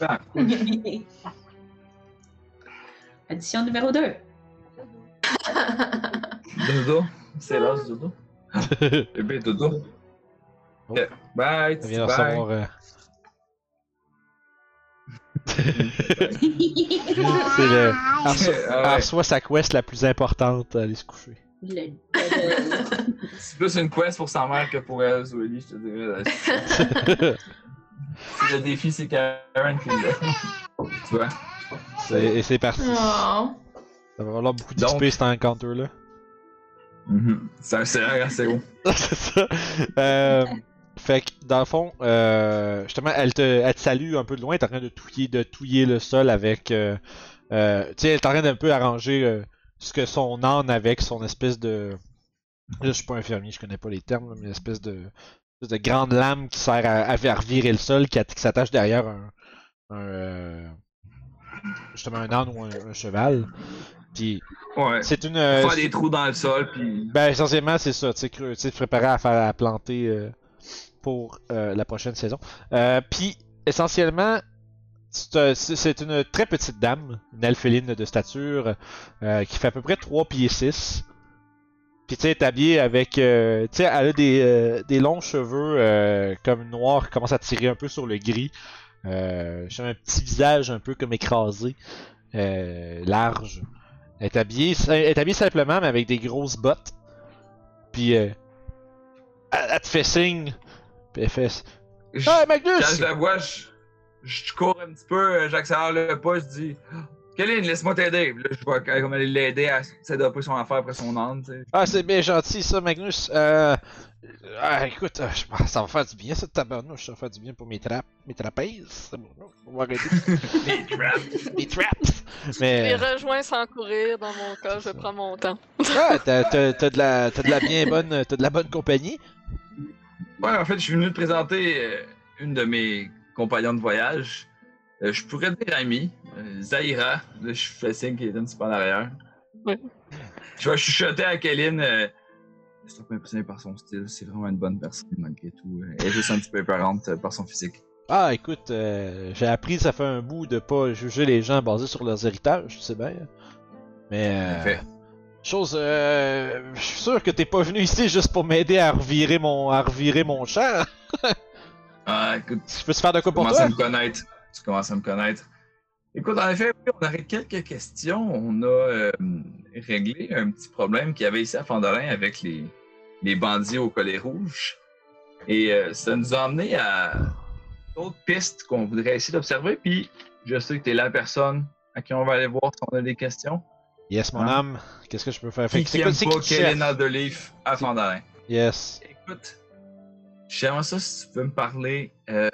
Speaker 2: Ah,
Speaker 4: Addition numéro 2.
Speaker 2: dodo. C'est l'heure du dodo. Bébé dodo.
Speaker 1: Oh.
Speaker 2: Bye.
Speaker 1: Elle vient
Speaker 2: bye.
Speaker 1: recevoir. euh, C'est le. Elle reçoit,
Speaker 2: Ah
Speaker 1: elle
Speaker 2: ouais.
Speaker 1: reçoit sa quest la plus importante à aller se coucher.
Speaker 4: le-
Speaker 2: C'est plus une quest pour sa mère que pour elle, Zoé, je te dirais. Si le défi, c'est Karen qui l'a. Tu vois?
Speaker 1: C'est- Et c'est parti.
Speaker 5: Oh.
Speaker 1: Ça va falloir beaucoup
Speaker 2: Donc-
Speaker 1: d'XP cet encounter-là.
Speaker 2: Mhm. C'est un CR assez haut.
Speaker 1: c'est ça. Euh, fait que, dans le fond, euh, justement, elle te, elle te salue un peu de loin, elle est en train de touiller, de touiller le sol avec. Euh, euh, tu sais, elle est en train d'un peu arranger ce que son âne avec son espèce de. Là, je suis pas infirmier, je connais pas les termes, mais une espèce de, espèce de grande lame qui sert à, à faire virer le sol, qui, att- qui s'attache derrière un. un euh, justement, un âne ou un, un cheval. Puis,
Speaker 2: Ouais.
Speaker 1: c'est une.
Speaker 2: Faire des trous dans le sol, puis.
Speaker 1: ben, essentiellement, c'est ça. Tu sais, creux- tu sais, te préparer à faire à planter pour euh, la prochaine saison. Euh, Puis, essentiellement, c'est une très petite dame, une alphéline de stature, euh, qui fait à peu près 3 pieds 6. Puis, tu sais, est habillée avec. tu sais, elle a des, des longs cheveux comme noirs qui commencent à tirer un peu sur le gris. Euh, un petit visage un peu comme écrasé, large. Elle est habillée, elle est habillée simplement, mais avec des grosses bottes. Puis, elle te fait signe.
Speaker 2: Je-
Speaker 1: Hey
Speaker 2: Quand
Speaker 1: Magnus!
Speaker 2: je la vois, je, je cours un petit peu, j'accélère le pas, je dis Kéline, laisse-moi t'aider. Là, je vois comment aller l'aider à s'adapter son affaire après son sais.
Speaker 1: Ah, c'est bien gentil ça, Magnus. Euh... Ah, écoute, euh, ça va faire du bien cette tabarnouche, ça va faire du bien pour mes trappes, mes trapèzes. Bon, on va arrêter.
Speaker 2: Les traps.
Speaker 1: mes traps!
Speaker 3: Je les rejoins sans courir dans mon cas, je prends mon temps.
Speaker 1: Ah, t'as, t'as- t'as de la, t'as de la bien bonne, t'as de la bonne compagnie.
Speaker 2: Ouais, en fait, je suis venu te présenter euh, une de mes compagnons de voyage. Euh, je pourrais te dire Amy, euh, Zahira. Là, je fais signe qu'elle est un petit peu en arrière.
Speaker 3: Ouais.
Speaker 2: Je vais chuchoter à Kéline. Euh, je suis un peu impressionné par son style. C'est vraiment une bonne personne, malgré tout. Elle est juste un petit peu épeurante euh, par son physique.
Speaker 1: Ah, écoute, euh, j'ai appris, ça fait un bout de pas juger les gens basés sur leurs héritages, tu sais bien. Mais.
Speaker 2: En
Speaker 1: Euh,
Speaker 2: fait.
Speaker 1: Chose, euh, je suis sûr que t'es pas venu ici juste pour m'aider à revirer mon, à revirer mon.
Speaker 2: Ah, écoute,
Speaker 1: Je peux te faire de quoi
Speaker 2: tu
Speaker 1: pour
Speaker 2: commences
Speaker 1: toi?
Speaker 2: à me connaître. Tu commences à me connaître. Écoute, en effet, oui, on aurait quelques questions. On a euh, réglé un petit problème qu'il y avait ici à Fandolin avec les, les bandits au collet rouge. Et euh, ça nous a amené à d'autres pistes qu'on voudrait essayer d'observer. Puis, je sais que tu es la personne à qui on va aller voir si on a des questions.
Speaker 1: Yes, mon
Speaker 2: Hein?
Speaker 1: âme. Qu'est-ce que je peux faire? Fait
Speaker 2: Qui
Speaker 1: que
Speaker 2: qui
Speaker 1: c'est quoi,
Speaker 2: aime
Speaker 1: c'est
Speaker 2: pas
Speaker 1: cherches?
Speaker 2: Kellen Alderleaf à Fandolin?
Speaker 1: Yes.
Speaker 2: Écoute, j'aimerais ça si tu peux me parler euh,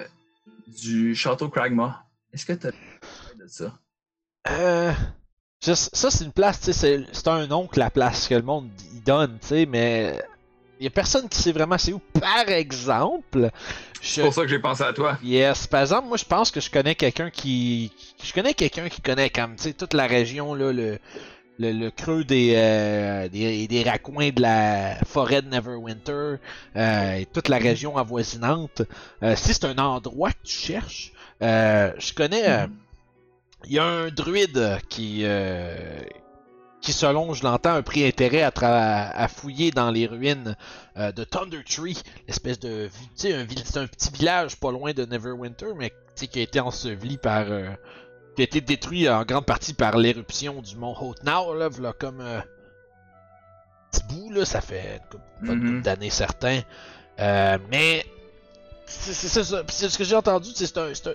Speaker 2: du château Cragma. Est-ce que tu as de ça?
Speaker 1: Euh. ça, c'est une place, tu sais, c'est- c'est un nom que la place que le monde y donne, tu sais, mais. Y a personne qui sait vraiment c'est où. Par exemple, je.
Speaker 2: C'est pour ça que j'ai pensé à toi.
Speaker 1: Yes, par exemple, moi je pense que je connais quelqu'un qui. Je connais quelqu'un qui connaît comme, tu sais, toute la région, là, le. Le, le creux des, euh, des, des raccoins de la forêt de Neverwinter euh, et toute la région avoisinante. Euh, si c'est un endroit que tu cherches, euh, je connais. euh, Il y a un druide qui, qui selon je l'entends, a pris intérêt à, à fouiller dans les ruines euh, de Thunder Tree, l'espèce de, vi- tu sais, un, un petit village pas loin de Neverwinter, mais qui a été enseveli par, euh, qui a été détruit en grande partie par l'éruption du mont Hotnau, là, v'là comme euh, petit bout là, ça fait une couple,
Speaker 2: Mhm.
Speaker 1: couple d'années certains, Euh, mais c'est ce que j'ai entendu, c'est c'est un, c'est un-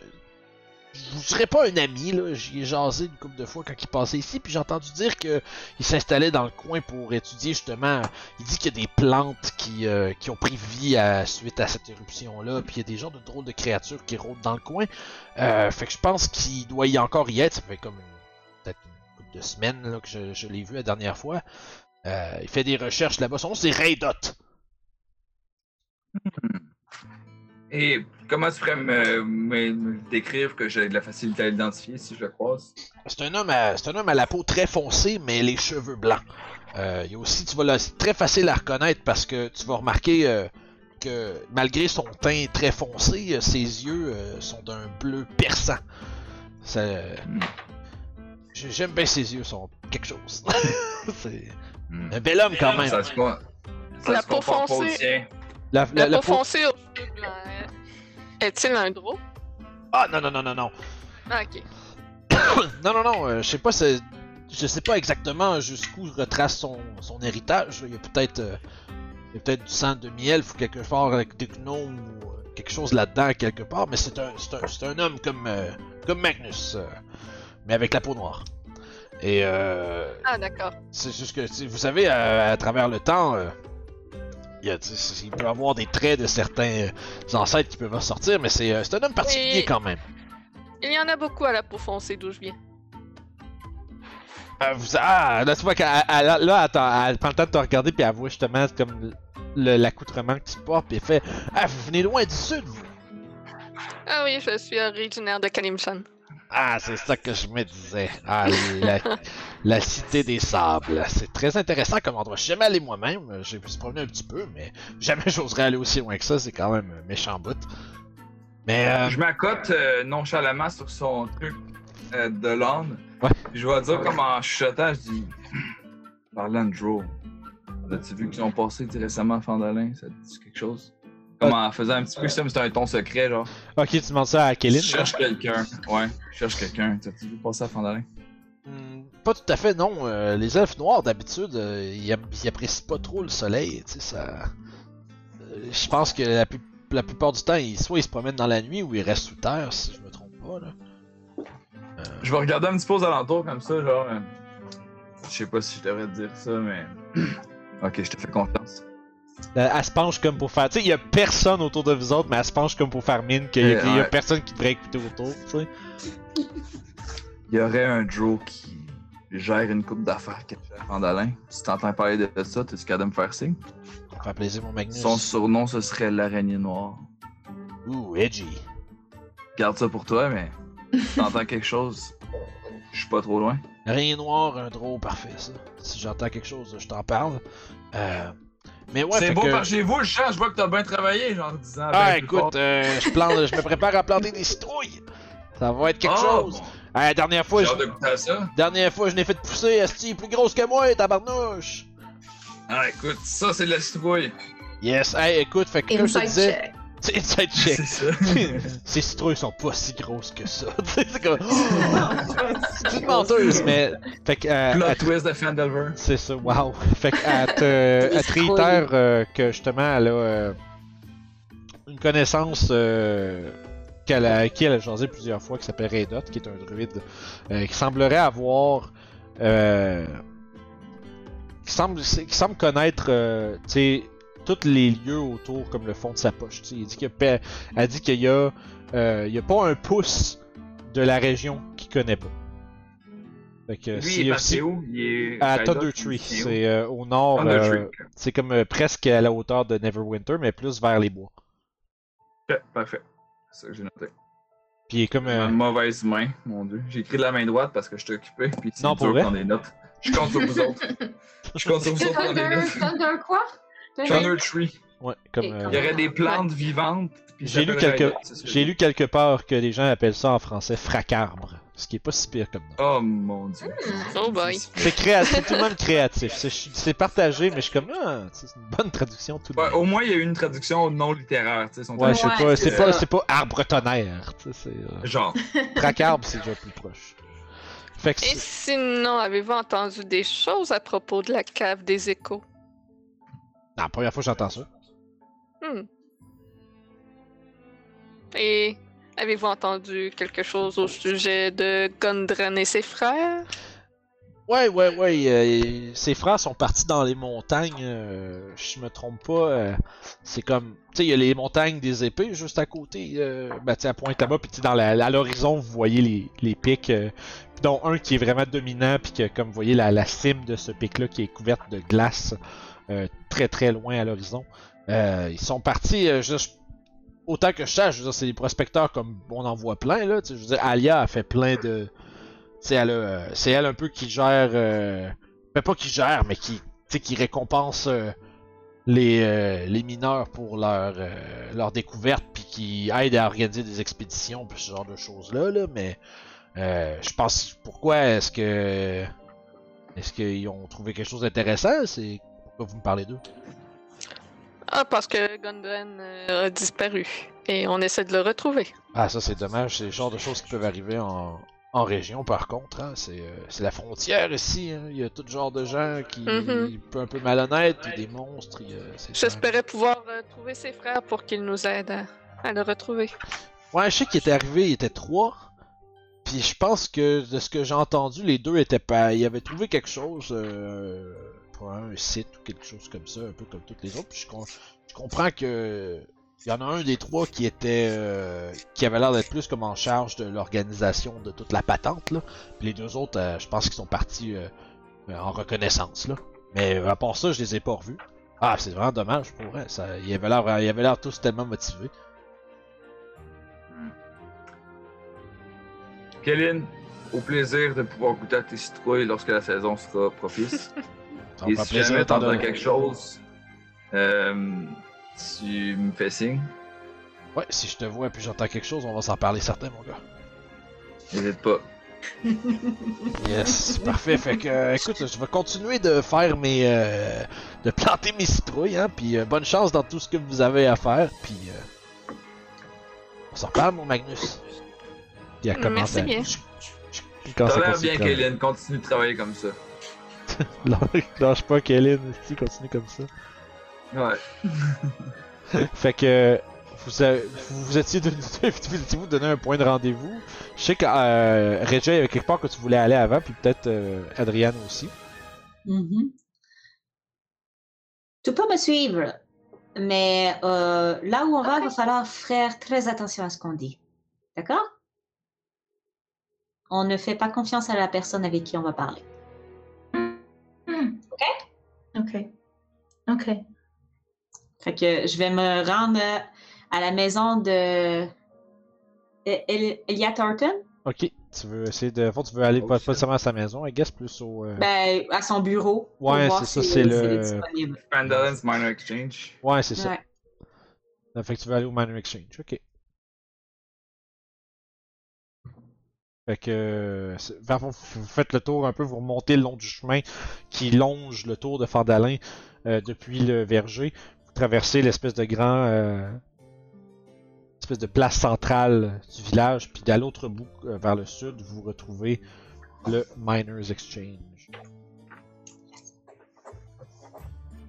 Speaker 1: je vous serais pas un ami, là. J'y ai jasé une couple de fois quand il passait ici, puis j'ai entendu dire que il s'installait dans le coin pour étudier justement. Il dit qu'il y a des plantes qui, euh, qui ont pris vie suite à cette éruption-là, puis il y a des genres de drôles de créatures qui rôdent dans le coin. Euh, fait que je pense qu'il doit y encore y être. Ça fait comme peut-être une couple de semaines là, que je, je l'ai vu la dernière fois. Euh, il fait des recherches là-bas. Son nom c'est Raydot.
Speaker 2: Et comment tu pourrais me, me- me décrire que j'ai de la facilité à l'identifier si je le croise?
Speaker 1: C'est un homme à, c'est un homme à la peau très foncée, mais les cheveux blancs. Euh, il y a aussi, tu vas le- c'est très facile à reconnaître parce que tu vas remarquer euh, que malgré son teint très foncé, euh, ses yeux euh, sont d'un bleu perçant. Ça, j'ai- j'aime bien ses yeux, sont quelque chose. c'est
Speaker 2: Hmm.
Speaker 1: un bel homme quand même.
Speaker 2: Ça se, ça
Speaker 3: La
Speaker 2: se
Speaker 3: peau
Speaker 2: compare pas au
Speaker 3: foncée.
Speaker 1: La, la-
Speaker 3: La
Speaker 1: la
Speaker 3: peau
Speaker 1: peau-
Speaker 3: foncée. Est-il un drôle?
Speaker 1: Ah non non non non non.
Speaker 3: Ah, ok.
Speaker 1: Non, non, non, euh, je sais pas, c'est- je sais pas exactement jusqu'où retrace son, son héritage. Il y a peut-être euh, il y a peut-être du sang de miel ou quelque part avec des gnomes ou euh, quelque chose là-dedans quelque part, mais c'est un, c'est un, c'est un homme comme, euh, comme Magnus, euh, mais avec la peau noire. Et euh,
Speaker 3: Ah, d'accord.
Speaker 1: c'est juste que, vous savez, à, à travers le temps, euh, il, a, il peut y avoir des traits de certains euh, ancêtres qui peuvent ressortir, mais c'est euh, c'est un homme particulier
Speaker 3: Et-
Speaker 1: quand même.
Speaker 3: Il y en a beaucoup à la peau foncée d'où je viens.
Speaker 1: Euh, vous- ah, là, tu vois qu'elle elle- là, attends, elle prend le temps de te regarder, puis elle voit justement comme l'accoutrement que tu portes, puis elle fait Ah, vous venez loin du sud, vous
Speaker 3: Ah oui, je suis originaire de Kalimshan.
Speaker 1: Ah, c'est ça que je me disais. Ah, la, la cité des sables. C'est très intéressant comme endroit. Je suis jamais allé moi-même, j'ai pu se promener un petit peu, mais jamais j'oserais aller aussi loin que ça, c'est quand même un méchant bout. Mais, euh,
Speaker 2: Je m'accote euh, nonchalamment sur son truc euh, de l'âne.
Speaker 1: Ouais.
Speaker 2: Je vais dire comme en chuchotant, je dis Parlant de as-tu vu qu'ils ont passé récemment à Fandolin Ça te dit quelque chose? Comme en faisant un petit peu ça, mais c'est un ton secret, genre.
Speaker 1: ok, tu demandes ça à Kéline.
Speaker 2: Je cherche quelqu'un. Ouais, je cherche quelqu'un. T'as-tu vu passer à Fandolin
Speaker 1: Hmm, Pas tout à fait, non. Euh, les elfes noirs, d'habitude, euh, ils, apprécient pas trop le soleil. Tu sais, ça. Euh, Je pense que la, pu- la plupart du temps, ils, soit ils se promènent dans la nuit ou ils restent sous terre, si je me trompe pas. Là.
Speaker 2: Je vais regarder un petit peu aux alentours comme ça, genre. euh, Je sais pas si je devrais te dire ça, mais. ok, je te fais confiance.
Speaker 1: Euh, Elle se penche comme pour faire. Tu sais, il y a personne autour de vous autres, mais elle se penche comme pour faire mine qu'il y, a- y personne qui devrait écouter autour, tu sais.
Speaker 2: Il y aurait un Joe qui gère une coupe d'affaires qui Vandalin. Si t'entends parler de ça, t'es-tu capable de me faire signe?
Speaker 1: Ça fait plaisir, mon Magnus.
Speaker 2: Son surnom, ce serait l'araignée noire.
Speaker 1: Ouh, edgy.
Speaker 2: Garde ça pour toi, mais si t'entends quelque chose, je suis pas trop loin.
Speaker 1: Rien noir, un drôle parfait, ça. Si j'entends quelque chose, je t'en parle. Euh... Mais ouais,
Speaker 2: c'est beau
Speaker 1: que...
Speaker 2: par chez vous, le chat, je vois que t'as bien travaillé, genre en disant.
Speaker 1: Ah,
Speaker 2: ben
Speaker 1: écoute, euh, je, plante, je me prépare à planter des citrouilles. Ça va être quelque
Speaker 2: Oh,
Speaker 1: chose. Euh, dernière fois, je...
Speaker 2: de ça.
Speaker 1: dernière fois, je l'ai fait pousser, Esti, plus grosse que moi, tabarnouche.
Speaker 2: Ah, écoute, ça, c'est de la citrouille.
Speaker 1: Yes, hey, écoute, fait que comme je te disais,
Speaker 5: check.
Speaker 1: C'est inside check. Ces citrouilles sont pas si grosses que ça. C'est comme. c'est une menteuse, mais. Fait que. euh,
Speaker 2: Plot twist de Fandelver.
Speaker 1: C'est ça, wow. Fait te, elle te réitère euh, que justement, elle a euh, une connaissance euh, qu'elle a, qui elle a jasé plusieurs fois, qui s'appelle Redot, qui est un druide, euh, qui semblerait avoir. euh, qui, semble, qui semble connaître, euh, tu sais, tous les lieux autour comme le fond de sa poche. tu sais. Il dit qu'il y a elle dit qu'il y a, euh, il y a pas un pouce de la région qu'il connaît pas. Fait que
Speaker 2: Lui,
Speaker 1: s'il
Speaker 2: il est où? Il est.
Speaker 1: à
Speaker 2: Redot,
Speaker 1: Thunder
Speaker 2: il
Speaker 1: Tree,
Speaker 2: est où?
Speaker 1: c'est euh, au nord. Euh, c'est comme euh, presque à la hauteur de Neverwinter, mais plus vers les bois.
Speaker 2: Ok, Parfait. C'est ça que j'ai noté.
Speaker 1: Puis il est comme. Euh,
Speaker 2: une mauvaise main, mon dieu. J'ai écrit de la main droite parce que je t'ai occupé, puis c'est
Speaker 1: Non,
Speaker 2: dur
Speaker 1: pour vrai?
Speaker 2: prendre des notes. Je compte sur vous autres. Je compte sur vous autres
Speaker 4: Thunder. Thunder quoi?
Speaker 2: Thunder Tree.
Speaker 1: ouais, comme.
Speaker 4: Et
Speaker 1: euh,
Speaker 2: Il y aurait des plantes vivantes.
Speaker 1: J'ai lu
Speaker 2: ça
Speaker 1: quelque-
Speaker 2: ça.
Speaker 1: J'ai lu quelque part que les gens appellent ça en français fracarbre, ce qui est pas si pire comme nom.
Speaker 2: Oh mon dieu.
Speaker 3: Oh boy.
Speaker 1: C'est créatif, c'est tout de même créatif. C'est- partagé, mais je suis comme ah, c'est une bonne traduction tout de
Speaker 2: Ouais,
Speaker 1: même.
Speaker 2: au moins, il y a eu une traduction non littéraire. tu sais, son
Speaker 1: Ouais, je sais pas, c'est pas,
Speaker 4: ça.
Speaker 1: c'est pas arbre tonnerre, tu sais, c'est euh,
Speaker 2: Genre.
Speaker 1: fracarbre, c'est déjà plus proche. Fait que
Speaker 3: Et sinon, avez-vous entendu des choses à propos de la cave des échos?
Speaker 1: Non, la première fois que j'entends ça.
Speaker 3: Hmm. Et avez-vous entendu quelque chose au sujet de Gondran et ses frères?
Speaker 1: Ouais, ouais, ouais. euh, ses frères sont partis dans les montagnes. euh, je me trompe pas. euh, c'est comme. Tu sais, il y a les montagnes des épées juste à côté. Euh, ben, tu sais, à pointe là-bas. Puis, tu sais, dans la- à l'horizon, vous voyez les, les pics. dont un qui est vraiment dominant. Puis, que, comme vous voyez, la, la cime de ce pic-là qui est couverte de glace. Euh, très, très loin à l'horizon. Euh, ils sont partis. euh, juste, autant que je sache, je c'est des prospecteurs comme on en voit plein. Là, je veux dire, Alia a fait plein de. C'est elle, elle un peu qui gère, euh, ben pas qui gère, mais qui, qui récompense les, les mineurs pour leur, leur découverte, puis qui aide à organiser des expéditions, puis ce genre de choses là. Mais je pense, pourquoi est-ce que, est-ce qu'ils ont trouvé quelque chose d'intéressant C'est pourquoi vous me parlez d'eux?
Speaker 3: Ah, parce que Gondran euh, a disparu. Et on essaie de le retrouver.
Speaker 1: Ah, ça c'est dommage, c'est le genre de choses qui peuvent arriver en, en région par contre. Hein. C'est, euh, c'est la frontière ici. Hein. Il y a tout genre de gens qui
Speaker 3: Mhm.
Speaker 1: un peu malhonnêtes, des monstres. il c'est
Speaker 3: J'espérais pouvoir euh, trouver ses frères pour qu'ils nous aident à, à le retrouver.
Speaker 1: Ouais, je sais qu'il était arrivé, il était trois. Puis je pense que de ce que j'ai entendu, les deux étaient pas. Ils avaient trouvé quelque chose, un site ou quelque chose comme ça, un peu comme toutes les autres. Puis je, com- je comprends que il y en a un des trois qui était, euh, qui avait l'air d'être plus comme en charge de l'organisation de toute la patente là. Puis les deux autres, euh, je pense qu'ils sont partis euh, en reconnaissance là. Mais à part ça, je les ai pas revus. Ah, c'est vraiment dommage pour vrai. Ça, ils avaient l'air, ils avaient l'air tous tellement motivés.
Speaker 2: Kéline, au plaisir de pouvoir goûter à tes citrouilles lorsque la saison sera propice. Et si
Speaker 1: plaisir
Speaker 2: jamais t'entends quelque chose, euh, tu me fais signe.
Speaker 1: Ouais, si je te vois puis j'entends quelque chose, on va s'en parler certain, mon gars.
Speaker 2: N'hésite pas.
Speaker 1: Yes, parfait. Fait que, euh, écoute, je vais continuer de faire mes, euh, de planter mes citrouilles, hein. Puis euh, bonne chance dans tout ce que vous avez à faire. Puis euh, on s'en parle, mon Magnus. Puis elle commence
Speaker 3: Merci
Speaker 1: à.
Speaker 3: bien.
Speaker 2: T'as
Speaker 1: ça
Speaker 2: l'air bien. Kéline. Continue de travailler comme ça.
Speaker 1: Lâche- Lâche pas, Kellen. Si continue comme ça.
Speaker 2: Ouais.
Speaker 1: fait que vous, avez- vous, vous étiez vous étiez vous donné un point de rendez-vous? Je sais que euh, Regia, il y avait quelque part que tu voulais aller avant, puis peut-être euh, Adriane aussi.
Speaker 4: Mhm. Tu peux me suivre, mais euh, là où on va, il va falloir faire très attention à ce qu'on dit. D'accord? On ne fait pas confiance à la personne avec qui on va parler.
Speaker 5: Ok? Ok.
Speaker 4: Fait que je vais me rendre à la maison de El- El- Elia Thornton,
Speaker 1: Ok, tu veux essayer de. fait, tu veux aller
Speaker 2: Oh,
Speaker 1: pas, seulement à sa maison, I guess, plus au. euh,
Speaker 4: ben, à son bureau.
Speaker 1: Ouais, c'est ça,
Speaker 4: si-
Speaker 1: c'est le-.
Speaker 2: Randall's Minor Exchange.
Speaker 1: Ouais, c'est ça.
Speaker 4: Ouais.
Speaker 1: Ça fait que tu veux aller au Minor Exchange, ok. Fait que. fond, vous faites le tour un peu, vous remontez le long du chemin qui longe le tour de Fandalin euh, depuis le verger. Vous traversez l'espèce de grand. euh, espèce de place centrale du village, puis à l'autre bout, euh, vers le sud, vous retrouvez le Miners Exchange.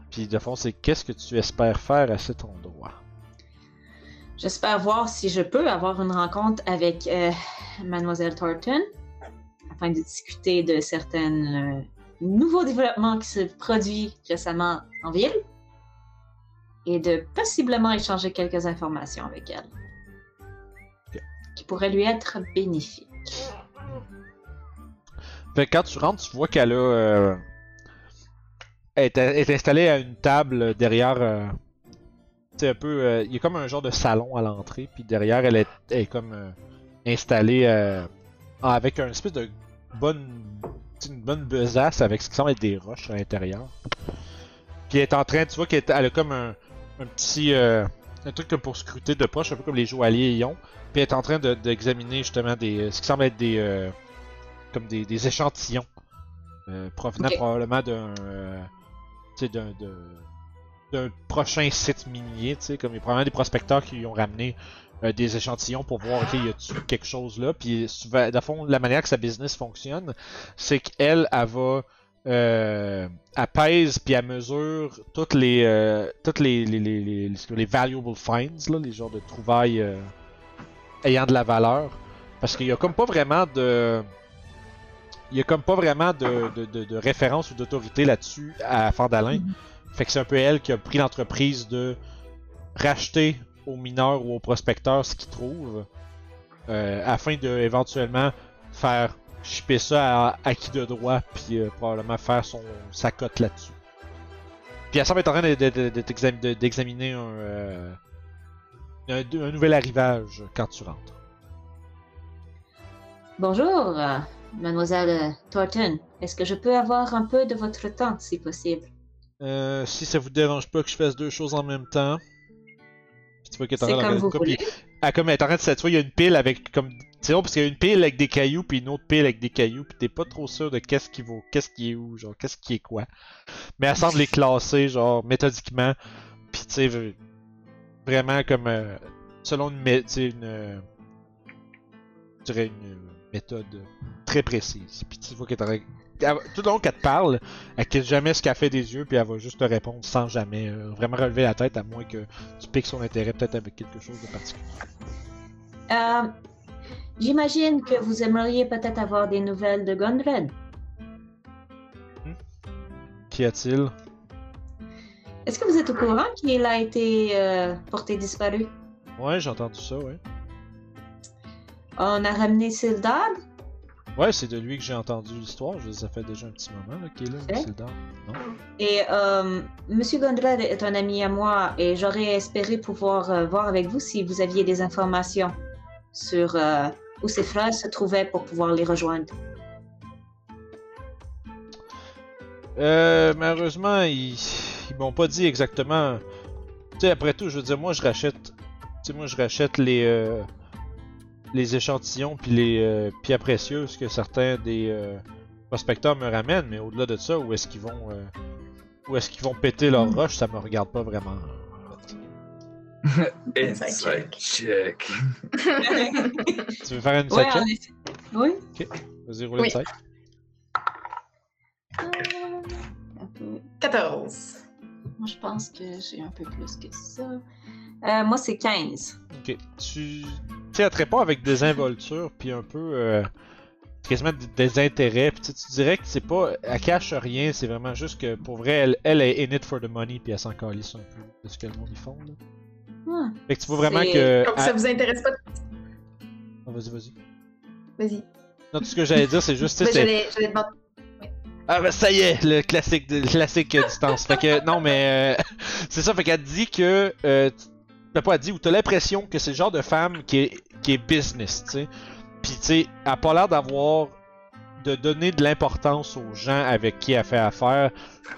Speaker 1: Puis de fond, c'est qu'est-ce que tu espères faire à cet endroit?
Speaker 4: J'espère voir si je peux avoir une rencontre avec euh, Mademoiselle Thornton afin de discuter de certains euh, nouveaux développements qui se produisent récemment en ville et de possiblement échanger quelques informations avec elle qui pourraient lui être bénéfiques.
Speaker 1: Fait que quand tu rentres, tu vois qu'elle a. euh, est installée à une table derrière. Un peu. euh, Il y a comme un genre de salon à l'entrée, puis derrière, elle est, elle est comme euh, installée euh, avec un espèce de bonne. une bonne besace avec ce qui semble être des roches à l'intérieur. Puis elle est en train, tu vois qu'elle est- elle a comme un, un petit. un truc comme pour scruter de poche, un peu comme les joailliers y ont. Puis elle est en train de- d'examiner justement des, ce qui semble être des. euh, comme des, des échantillons euh, provenant
Speaker 4: Ok.
Speaker 1: probablement d'un euh, tu sais, d'un de- d'un prochain site minier, tu sais, comme il y a probablement des prospecteurs qui ont ramené euh, des échantillons pour voir, ok, y a-tu quelque chose là, puis de fond, la manière que sa business fonctionne, c'est qu'elle, elle va, euh, elle pèse puis elle mesure toutes les, euh, toutes les, les, les, les, valuable finds, les genres de trouvailles euh, ayant de la valeur, parce qu'il y a comme pas vraiment de il y a comme pas vraiment de, de, de, de référence ou d'autorité là-dessus à Fandalin. Fait que c'est un peu elle qui a pris l'entreprise de racheter aux mineurs ou aux prospecteurs ce qu'ils trouvent euh, afin de éventuellement faire shipper ça à, à qui de droit puis euh, probablement faire son sa cote là-dessus. Puis elle semble être en train d'examiner un, euh, un, un nouvel arrivage quand tu rentres.
Speaker 4: Bonjour, Mademoiselle Thornton. Est-ce que je peux avoir un peu de votre temps, si possible?
Speaker 1: Euh, si ça vous dérange pas que je fasse deux choses en même temps. Puis tu vois qu'elle est en train de regarder elle, comme elle est en train de vois, il y a une pile avec comme c'est parce qu'il y a une pile avec des cailloux puis une autre pile avec des cailloux puis t'es pas trop sûr de qu'est-ce qui vaut, qu'est-ce qui est où, genre qu'est-ce qui est quoi. Mais elle semble les classer genre méthodiquement. Puis tu sais vraiment comme euh, selon une, une euh, je dirais une méthode très précise. Puis tu vois qu'elle est en train tout le long qu'elle te parle, elle quitte jamais ce qu'elle fait des yeux, puis elle va juste te répondre sans jamais euh, vraiment relever la tête, à moins que tu piques son intérêt peut-être avec quelque chose de particulier.
Speaker 4: Euh, J'imagine que vous aimeriez peut-être avoir des nouvelles de Gondred.
Speaker 1: Qu'y a-t-il?
Speaker 4: Est-ce que vous êtes au courant qu'il a été euh, porté disparu?
Speaker 1: Ouais, j'ai entendu ça, ouais.
Speaker 4: On a ramené Sildad?
Speaker 1: Ouais, c'est de lui que j'ai entendu l'histoire. Je ça fait déjà un petit moment qu'il est là. Non?
Speaker 4: Et euh, Monsieur Gondred est un ami à moi et j'aurais espéré pouvoir euh, voir avec vous si vous aviez des informations sur euh, où ses frères se trouvaient pour pouvoir les rejoindre.
Speaker 1: Euh, malheureusement, ils, ils m'ont pas dit exactement. Tu sais, après tout, je veux dire, moi je rachète. Tu sais, moi je rachète les. Les échantillons puis les euh, pierres précieuses que certains des euh, prospecteurs me ramènent, mais au-delà de ça, où est-ce qu'ils vont. euh, où est-ce qu'ils vont péter leur
Speaker 5: Mm.
Speaker 1: roche, ça me regarde pas vraiment. en fait.
Speaker 2: Check.
Speaker 1: Tu veux faire une
Speaker 4: Ouais. Oui.
Speaker 1: Vas-y, roule
Speaker 5: Oui.
Speaker 1: une side.
Speaker 4: Un peu.
Speaker 5: 14.
Speaker 4: Moi, je pense que j'ai un peu plus que ça. Euh, moi, c'est 15.
Speaker 1: Ok. Tu. Tu sais, elle te répond avec des involtures, puis un peu. Euh, quasiment des, des intérêts. Puis tu dirais que c'est pas. Elle cache rien, c'est vraiment juste que pour vrai, elle, elle est in it for the money, puis elle s'en calisse un peu de ce que le monde y font. Là.
Speaker 4: Ah.
Speaker 1: Fait que tu vois vraiment que.
Speaker 5: Ça
Speaker 1: elle-
Speaker 5: vous intéresse pas?
Speaker 1: Ah, vas-y, vas-y.
Speaker 5: Vas-y.
Speaker 1: Non, tout ce que j'allais dire, c'est juste. tu
Speaker 5: Ben, J'allais j'allais demander.
Speaker 1: Ah ben ça y est, le classique, de, le classique euh, distance. Fait que non mais euh, c'est ça, fait qu'elle dit que euh, t'as pas dit ou t'as l'impression que c'est le genre de femme qui est qui est business, tu sais. Puis tu sais, elle a pas l'air d'avoir de donner de l'importance aux gens avec qui elle fait affaire,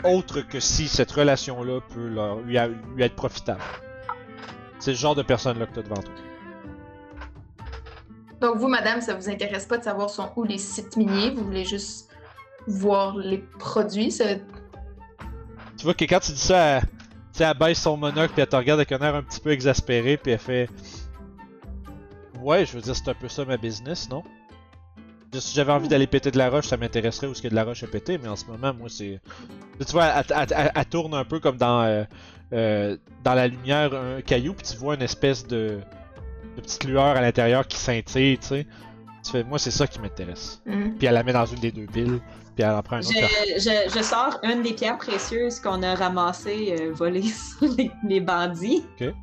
Speaker 1: autre que si cette relation-là peut leur, lui, lui être profitable. C'est le genre de personne-là que t'as devant toi.
Speaker 5: Donc, vous, madame, ça vous intéresse pas de savoir sont où les sites miniers? Vous voulez juste voir les produits? Ça...
Speaker 1: Tu vois que quand tu dis ça, tu sais, elle baisse son monocle puis elle te regarde avec un air un petit peu exaspéré puis elle fait Ouais, je veux dire, c'est un peu ça ma business, non? Si j'avais envie d'aller péter de la roche, ça m'intéresserait où ce que de la roche à péter, mais en ce moment, moi, c'est. Tu vois, elle tourne un peu comme dans, euh, euh, dans la lumière un caillou, puis tu vois une espèce de, de petite lueur à l'intérieur qui scintille, tu sais. Tu fais, moi, c'est ça qui m'intéresse.
Speaker 5: Hmm.
Speaker 1: Puis elle la met dans une des deux piles, puis elle en prend un
Speaker 4: Je,
Speaker 1: autre.
Speaker 4: je, je sors une des pierres précieuses qu'on a ramassées, euh, volées sur les, les bandits.
Speaker 1: Ok.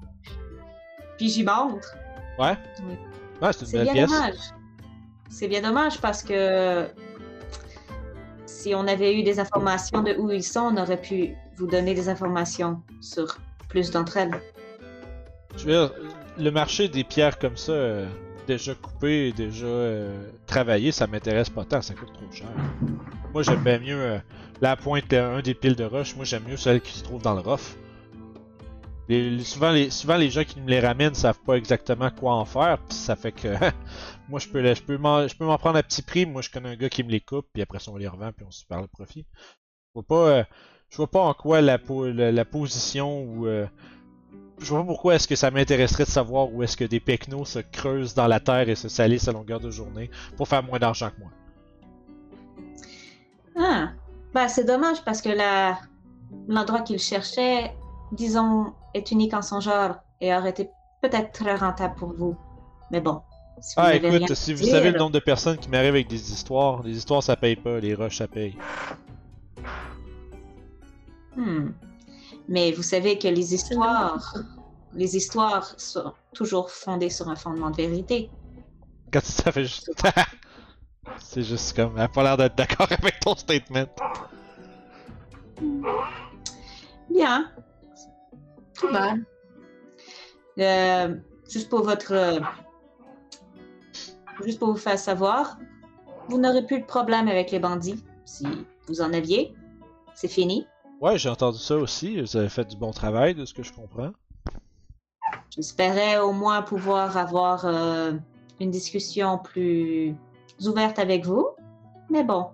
Speaker 4: Puis j'y montre.
Speaker 1: Ouais?
Speaker 4: Oui.
Speaker 1: Ouais, c'est une
Speaker 4: C'est
Speaker 1: belle
Speaker 4: bien
Speaker 1: pièce.
Speaker 4: dommage. C'est bien dommage parce que si on avait eu des informations de où ils sont, on aurait pu vous donner des informations sur plus d'entre elles.
Speaker 1: Je veux dire, le marché des pierres comme ça, euh, déjà coupées et déjà euh, travaillées, ça m'intéresse pas tant, ça coûte trop cher. Moi, j'aime bien mieux euh, la pointe, euh, un des piles de roche. Moi, j'aime mieux celle qui se trouve dans le rough. Souvent, les, gens qui me les ramènent savent pas exactement quoi en faire, ça fait que moi, je peux, je peux m'en prendre à petit prix. Moi, je connais un gars qui me les coupe, puis après ça, on les revend, puis on se perd le profit. Je vois pas, je vois pas en quoi la, la, la position ou je vois pas pourquoi est-ce que ça m'intéresserait de savoir où est-ce que des pecnos se creusent dans la terre et se salissent à longueur de journée pour faire moins d'argent que moi.
Speaker 4: Ah, bah c'est dommage parce que la... l'endroit qu'il cherchait, disons, est unique en son genre et aurait été peut-être très rentable pour vous. Mais bon. Si vous
Speaker 1: Ah, écoute, si vous
Speaker 4: dire-
Speaker 1: savez le nombre de personnes qui m'arrivent avec des histoires, les histoires ça paye pas, les rushs ça paye.
Speaker 4: Hmm. Mais vous savez que les histoires, les histoires sont toujours fondées sur un fondement de vérité.
Speaker 1: Quand ça fait juste. C'est juste comme. Elle a pas l'air d'être d'accord avec ton statement.
Speaker 4: Bien.
Speaker 5: Tout mal.
Speaker 4: Euh, juste pour votre, juste pour vous faire savoir, vous n'aurez plus de problème avec les bandits. Si vous en aviez, c'est fini.
Speaker 1: Ouais, j'ai entendu ça aussi. Vous avez fait du bon travail, de ce que je comprends.
Speaker 4: J'espérais au moins pouvoir avoir euh, une discussion plus ouverte avec vous. Mais bon,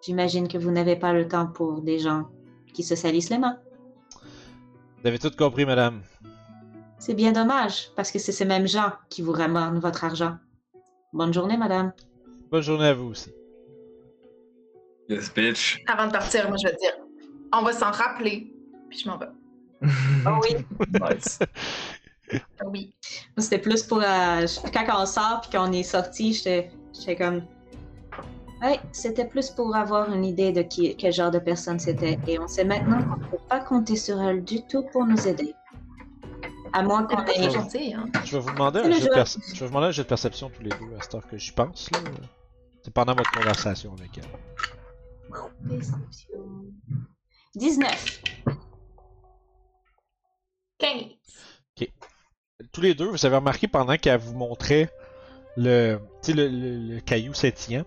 Speaker 4: j'imagine que vous n'avez pas le temps pour des gens qui se salissent les mains.
Speaker 1: Vous avez tout compris, madame.
Speaker 4: C'est bien dommage, parce que c'est ces mêmes gens qui vous ramènent votre argent. Bonne journée, madame.
Speaker 1: Bonne journée à vous aussi.
Speaker 2: Yes, bitch.
Speaker 5: Avant de partir, moi, je vais te dire, on va s'en rappeler. Puis je m'en vais.
Speaker 4: Ah oui.
Speaker 2: Nice.
Speaker 5: Ah oui.
Speaker 4: Moi, C'était plus pour. euh, quand on sort puis qu'on est sorti, j'étais j'étais comme. Ouais, c'était plus pour avoir une idée de qui, quel genre de personne c'était. Et on sait maintenant qu'on ne peut pas compter sur elle du tout pour nous aider. À moins qu'on ait.
Speaker 5: gentil, hein.
Speaker 1: Je vais vous demander un jeu de Je vais vous demander un jeu de perception tous les deux à cette heure que j'y pense. là. C'est pendant votre conversation avec elle.
Speaker 4: 19.
Speaker 5: 15.
Speaker 1: tous les deux, vous avez remarqué pendant qu'elle vous montrait le, le, le- le caillou scintillant,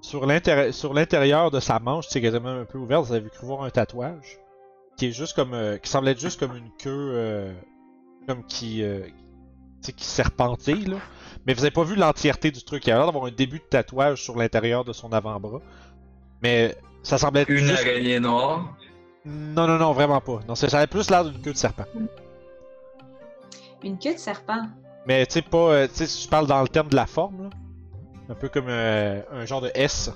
Speaker 1: sur l'intérie- sur l'intérieur de sa manche, c'est quasiment un peu ouverte, vous avez cru voir un tatouage qui est juste comme, euh, qui semble être juste comme une queue, euh, comme qui, euh, qui serpentille là. Mais vous avez pas vu l'entièreté du truc. Il a l'air d'avoir un début de tatouage sur l'intérieur de son avant-bras, mais ça semble être
Speaker 2: Une
Speaker 1: juste-
Speaker 2: araignée noire.
Speaker 1: Non, non, non, vraiment pas. Non, ça avait plus l'air d'une queue de serpent.
Speaker 4: Une queue de serpent?
Speaker 1: Mais tu sais, pas. Euh, tu sais, si je parle dans le terme de la forme, là. Un peu comme euh, un genre de S.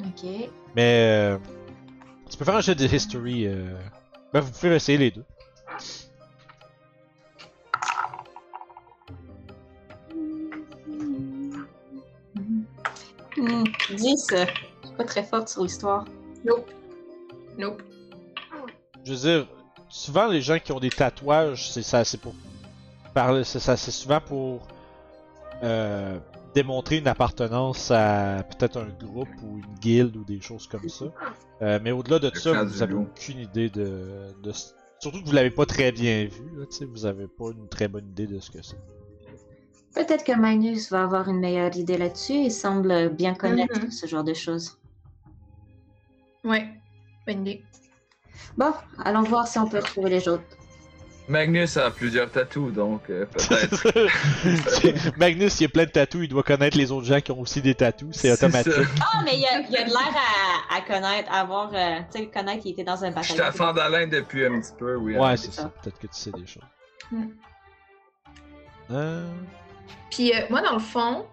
Speaker 4: Ok.
Speaker 1: Mais. Euh, tu peux faire un jeu de history. Euh, ben, vous pouvez essayer les deux.
Speaker 4: Mmh, 10. Je suis pas très forte sur l'histoire.
Speaker 5: Nope. Nope.
Speaker 1: Je veux dire, souvent les gens qui ont des tatouages, c'est ça, c'est pour parler, c'est ça, c'est souvent pour euh, démontrer une appartenance à peut-être un groupe ou une guilde ou des choses comme ça. Euh, mais au-delà de
Speaker 2: Le
Speaker 1: ça, vous
Speaker 2: du
Speaker 1: avez
Speaker 2: loup.
Speaker 1: aucune idée de, surtout que vous l'avez pas très bien vu, là, vous avez pas une très bonne idée de ce que c'est.
Speaker 4: Peut-être que Magnus va avoir une meilleure idée là-dessus. Il semble bien connaître
Speaker 5: Mhm.
Speaker 4: ce genre de choses.
Speaker 5: Ouais. Bonne idée.
Speaker 4: Bon, allons voir si on peut retrouver les autres.
Speaker 2: Magnus a plusieurs tatous, donc euh, peut-être.
Speaker 1: Magnus, il a plein de tatous, il doit connaître les autres gens qui ont aussi des tatous, c'est automatique.
Speaker 4: Ah, mais il y a, il y a de l'air à, à connaître, à avoir. euh, tu sais, connaître, il était dans un
Speaker 2: Je suis à Fandalin depuis un petit peu, oui.
Speaker 1: Ouais,
Speaker 2: hein.
Speaker 1: c'est
Speaker 4: ça.
Speaker 1: ça. Peut-être que tu sais des choses.
Speaker 5: Mm.
Speaker 1: Euh,
Speaker 5: Puis euh, moi, dans le fond,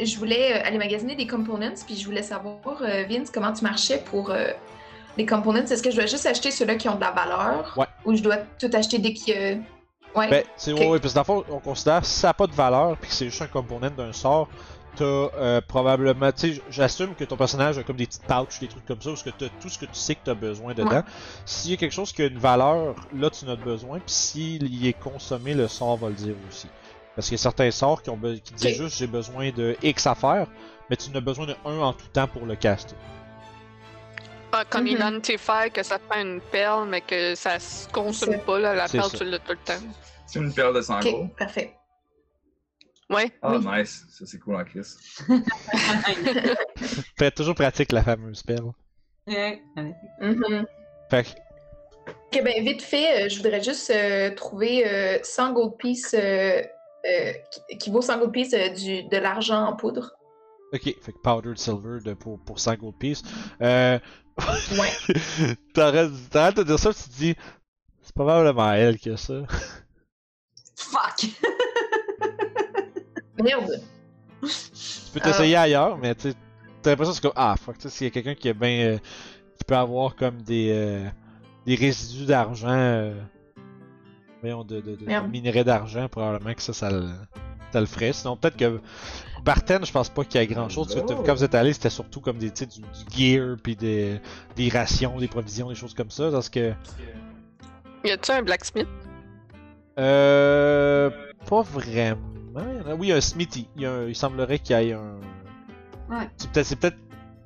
Speaker 5: je voulais euh, aller magasiner des components, puis je voulais savoir, euh, Vince, comment tu marchais pour euh, les components. Est-ce que je dois juste acheter ceux-là qui ont de la valeur?
Speaker 1: Ouais.
Speaker 5: Ou je dois tout acheter dès qu'il y a... Ouais.
Speaker 1: Ben, c'est
Speaker 5: Ok.
Speaker 1: ouais, ouais, parce que dans le fond, on considère que si ça n'a pas de valeur, puis que c'est juste un component d'un sort, t'as euh, probablement, tu sais, j'assume que ton personnage a comme des petites pouches, des trucs comme ça, parce que t'as tout ce que tu sais que t'as besoin dedans. S'il y a quelque chose qui a une valeur, là tu en as besoin, puis s'il y est consommé, le sort va le dire aussi. Parce qu'il y a certains sorts qui, ont qui disent juste j'ai besoin de X affaires, mais tu en as besoin de un en tout temps pour le caster.
Speaker 3: Comme
Speaker 5: Mhm.
Speaker 3: Identify, que ça te prend une perle, mais que ça se consomme pas, là, la perle,
Speaker 1: ça.
Speaker 3: tu l'as tout le temps.
Speaker 2: C'est une paire de sangles.
Speaker 5: Ok, parfait.
Speaker 3: Ouais.
Speaker 2: Ah,
Speaker 5: Oui.
Speaker 2: nice. Ça, c'est cool en crise.
Speaker 1: Fait toujours pratique la fameuse spell.
Speaker 4: Ouais.
Speaker 5: Mhm.
Speaker 1: Fait que,
Speaker 5: Ok, ben vite fait, euh, je voudrais juste euh, trouver euh, 100 gold pieces euh, euh, qui, qui vaut 100 gold pieces euh, du, de l'argent en poudre.
Speaker 1: Ok, fait que powdered silver de, pour, pour 100 gold piece. Euh,
Speaker 5: Ouais.
Speaker 1: T'arrêtes de dire ça, tu te dis, c'est probablement elle qui a ça.
Speaker 4: Fuck!
Speaker 5: Merde.
Speaker 1: Tu peux t'essayer ailleurs, mais tu t'as l'impression que c'est comme, ah fuck, tu sais, s'il y a quelqu'un qui est bien. euh, qui peut avoir comme des. euh, des résidus d'argent. euh, voyons, de, de, de, de
Speaker 5: Merde.
Speaker 1: minerais d'argent, probablement que ça, ça le, ça le ferait. Sinon, peut-être que. Barten, je pense pas qu'il y ait grand chose. Vu, quand vous êtes allé, c'était surtout comme des, du, du gear, puis des, des rations, des provisions, des choses comme ça. Parce que.
Speaker 3: Y a-tu un blacksmith?
Speaker 1: Euh. Pas vraiment. Oui, un smithy. Il, y a un- il semblerait qu'il y ait un.
Speaker 4: Ouais.
Speaker 1: C'est peut-être c'est peut-être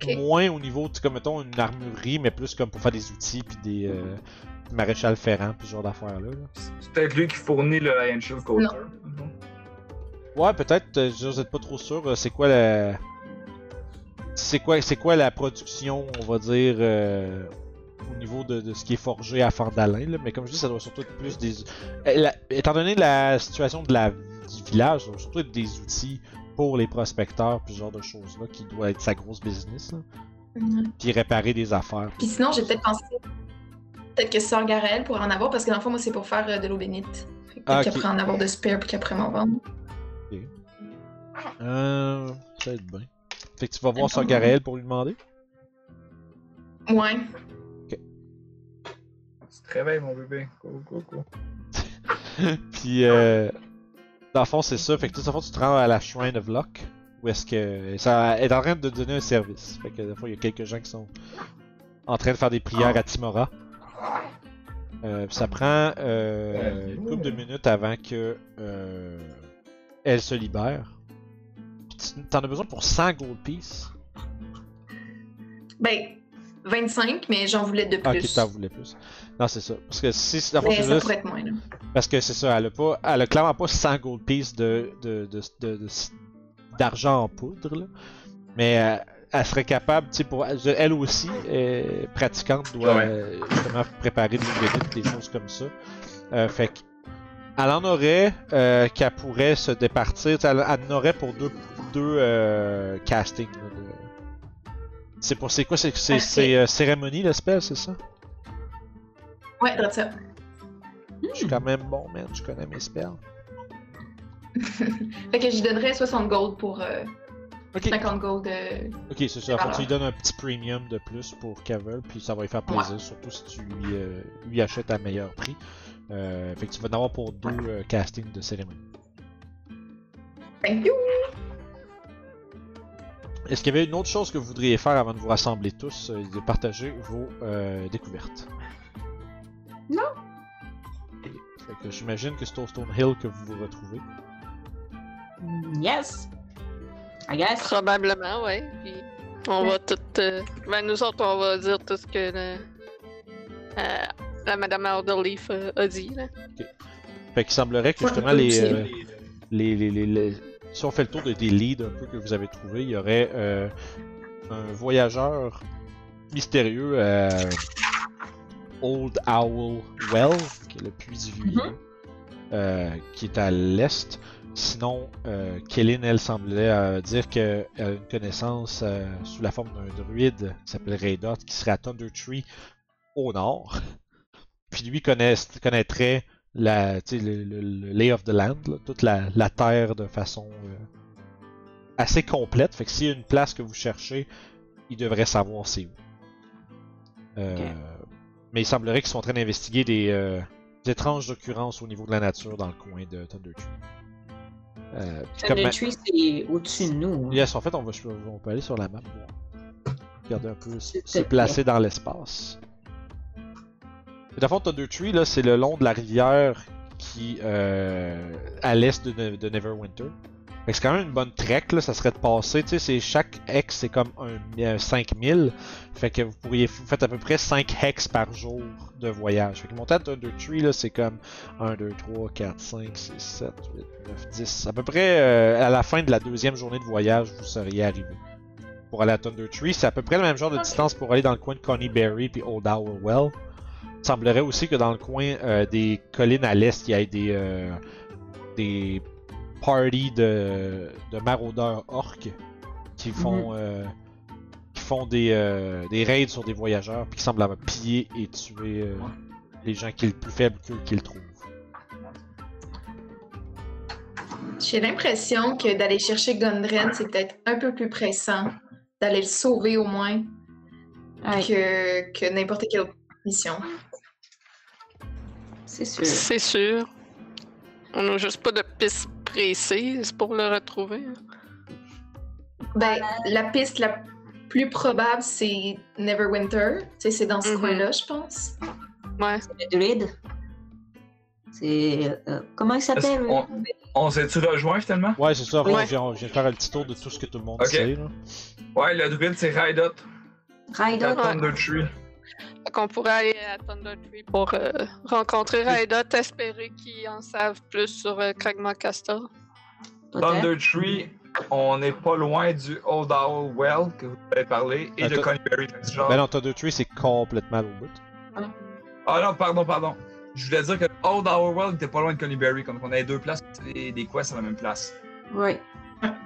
Speaker 5: Ok.
Speaker 1: moins au niveau, comme mettons une armurerie, mais plus comme pour faire des outils puis des euh, maréchal ferrant puis ce genre d'affaires là.
Speaker 2: C'est peut-être lui qui fournit le Iron Shield Coater.
Speaker 5: Non?
Speaker 1: Ouais, peut-être. euh, Je vous êtes pas trop sûr. euh, C'est quoi la. C'est quoi, c'est quoi la production, on va dire, euh, au niveau de, de ce qui est forgé à Fandalin, là. Mais comme je dis, ça doit surtout être plus des. la- étant donné la situation de la, du village, ça doit surtout être des outils pour les prospecteurs, puis ce genre de choses-là, qui doit être sa grosse business, là.
Speaker 5: Mhm.
Speaker 1: Puis réparer des affaires.
Speaker 5: Puis sinon, j'ai peut-être pensé peut-être que Sœur Garel pourrait en avoir parce que dans le fond, moi, c'est pour faire de l'eau bénite. Peut-être
Speaker 1: Ah,
Speaker 5: qu'elle
Speaker 1: ok.
Speaker 5: pourrait en avoir de spare puis qu'après m'en vendre.
Speaker 1: Euh. Ça va être bien. Fait que tu vas voir Sir Garel pour lui demander?
Speaker 5: Ouais.
Speaker 2: Tu te réveilles, mon bébé. Go, go, go.
Speaker 1: Puis, euh, dans le fond, c'est ça. Fait que, dans le fond, tu te rends à la Shrine of Luck. Où est-ce que. Ça est en train de donner un service. Fait que, des fois, il y a quelques gens qui sont en train de faire des prières à Timora. Euh, puis ça prend euh, une couple de minutes avant que euh, elle se libère. T'en as besoin pour 100 gold pieces.
Speaker 5: Ben, 25, mais j'en voulais de
Speaker 1: Ah,
Speaker 5: plus.
Speaker 1: ok, t'en voulais plus. Non, c'est ça. Parce que si,
Speaker 5: pourrait être moins, là.
Speaker 1: Parce que c'est ça, elle a pas. Elle a clairement pas 100 gold pieces de, de, de, de- de- d'argent en poudre, là. Mais euh, elle serait capable, tu sais, pour. Elle aussi, euh, pratiquante, doit
Speaker 2: Ouais.
Speaker 1: euh, justement préparer des bénéfices, des choses comme ça. Euh, fait que. Elle en aurait euh, qu'elle pourrait se départir. Elle, elle en aurait pour deux, deux euh, castings. de- C'est pour. C'est quoi C'est, c'est, euh, cérémonie, le spell, c'est ça?
Speaker 5: Ouais, droit ça.
Speaker 1: Je suis quand même bon, man. Je connais mes spells.
Speaker 5: Fait que j'y donnerais 60 gold pour euh,
Speaker 1: Ok.
Speaker 5: 50 gold. euh,
Speaker 1: Ok, c'est ça. Fait,
Speaker 5: Alors.
Speaker 1: tu lui donnes un petit premium de plus pour Cavel, puis ça va lui faire plaisir, surtout si tu lui, euh, lui achètes à meilleur prix. Euh, fait que tu vas en avoir pour deux euh, castings de cérémonie.
Speaker 5: Thank you!
Speaker 1: Est-ce qu'il y avait une autre chose que vous voudriez faire avant de vous rassembler tous et de partager vos euh, découvertes?
Speaker 4: Non.
Speaker 1: Fait que j'imagine que c'est au Stone Hill que vous vous retrouvez.
Speaker 4: Yes. I guess.
Speaker 3: Probablement, ouais. Puis on va tout. euh, Ben, nous autres, on va dire tout ce que le- euh, la Madame Alderleaf euh, a dit. Là.
Speaker 1: Fait qu'il semblerait que justement euh, les, les- les- Si on fait le tour de, des leads un peu que vous avez trouvés, il y aurait euh, un voyageur mystérieux euh, Old Owl Well, qui est le puits du vieux,
Speaker 4: Mhm.
Speaker 1: euh, qui est à l'est. Sinon, euh, elle, semblait dire qu'elle a une connaissance sous la forme d'un druide qui s'appelle Raydot, qui serait à Thunder Tree au nord. Puis lui connaîtrait la, le, le- le lay of the land, là, toute la, la terre de façon euh, assez complète. Fait que s'il y a une place que vous cherchez, il devrait savoir c'est où. Euh. Mais il semblerait qu'ils sont en train d'investiguer des, euh, des étranges occurrences au niveau de la nature dans le coin de Thunder Tree. Euh, ma-
Speaker 4: tree, c'est au-dessus de nous. hein.
Speaker 1: Yes, en fait, on, va, on peut aller sur la map. Regarder un peu, se placer dans l'espace. Dans le Thunder Tree, là, c'est le long de la rivière qui euh, à l'est de, Ne- de Neverwinter. C'est quand même une bonne trek, là, ça serait de passer, tu sais, c'est chaque hex c'est comme un, un 5000, fait que vous pourriez, vous faites à peu près 5 hex par jour de voyage. Fait que monter à Thunder Tree, là, c'est comme 1, 2, 3, 4, 5, 6, 7, 8, 9, 10. À peu près euh, à la fin de la deuxième journée de voyage, vous seriez arrivé. Pour aller à Thunder Tree, c'est à peu près le même genre de distance pour aller dans le coin de Connie Berry puis Old Owl Well. Il semblerait aussi que dans le coin euh, des collines à l'est, il y ait des, euh, des parties de, de maraudeurs orques qui font, euh, qui font des, euh, des raids sur des voyageurs puis qui semblent avoir pillé et tué euh, les gens qui le plus faibles qu'eux qu'ils trouvent.
Speaker 5: J'ai l'impression que d'aller chercher Gundren, c'est peut-être un peu plus pressant d'aller le sauver au moins
Speaker 4: Ouais,
Speaker 5: que, que n'importe quelle autre mission.
Speaker 4: C'est sûr.
Speaker 3: C'est sûr. On n'a juste pas de piste précise pour le retrouver.
Speaker 5: Ben, la piste la plus probable, c'est Neverwinter. Tu sais, c'est dans ce
Speaker 3: Mhm.
Speaker 5: coin-là, je pense.
Speaker 3: Ouais.
Speaker 4: Le druide. C'est. euh, comment il s'appelle
Speaker 2: On s'est-tu rejoint finalement?
Speaker 1: Ouais, c'est ça.
Speaker 3: Ouais.
Speaker 1: Je, viens, je viens de faire un petit tour de tout ce que tout le monde sait. Là.
Speaker 2: Ouais, le druide c'est Raidot,
Speaker 4: Raidot.
Speaker 2: Thunder Tree.
Speaker 3: Fait qu'on pourrait aller à Thunder Tree pour euh, rencontrer Raidot, espérer qu'ils en savent plus sur euh, Kragma Castle.
Speaker 2: Thunder Tree, on n'est pas loin du Old Owl Well que vous avez parlé et de c'est genre-
Speaker 1: Ben non, Thunder Tree, c'est complètement au bout.
Speaker 2: Ah non, pardon, pardon. Je voulais dire que Old Owl Well était pas loin de Coneyberry, comme on avait deux places et des quests à la même place.
Speaker 4: Ouais.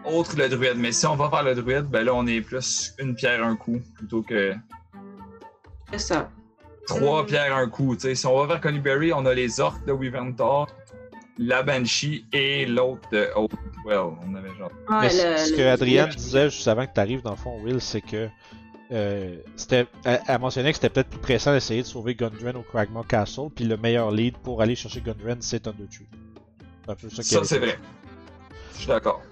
Speaker 2: Autre le druide, mais si on va vers le druide, ben là on est plus une pierre un coup plutôt que
Speaker 4: C'est ça.
Speaker 2: trois
Speaker 3: Mm.
Speaker 2: pierres un coup. tu sais. Si on va vers Coneyberry, on a les orques de Weaventor, la Banshee et l'autre de Old Well. On avait genre.
Speaker 4: Ouais,
Speaker 1: Mais
Speaker 4: le-
Speaker 1: ce
Speaker 4: le-
Speaker 1: que Adrienne
Speaker 4: le-
Speaker 1: disait juste avant que tu arrives dans le fond, Will, c'est que euh, c'était, elle, elle mentionnait que c'était peut-être plus pressant d'essayer de sauver Gundren au Cragmaw Castle, puis le meilleur lead pour aller chercher Gundren, c'est Thunder Tree. C'est un peu ça
Speaker 2: c'est vrai. Je suis d'accord.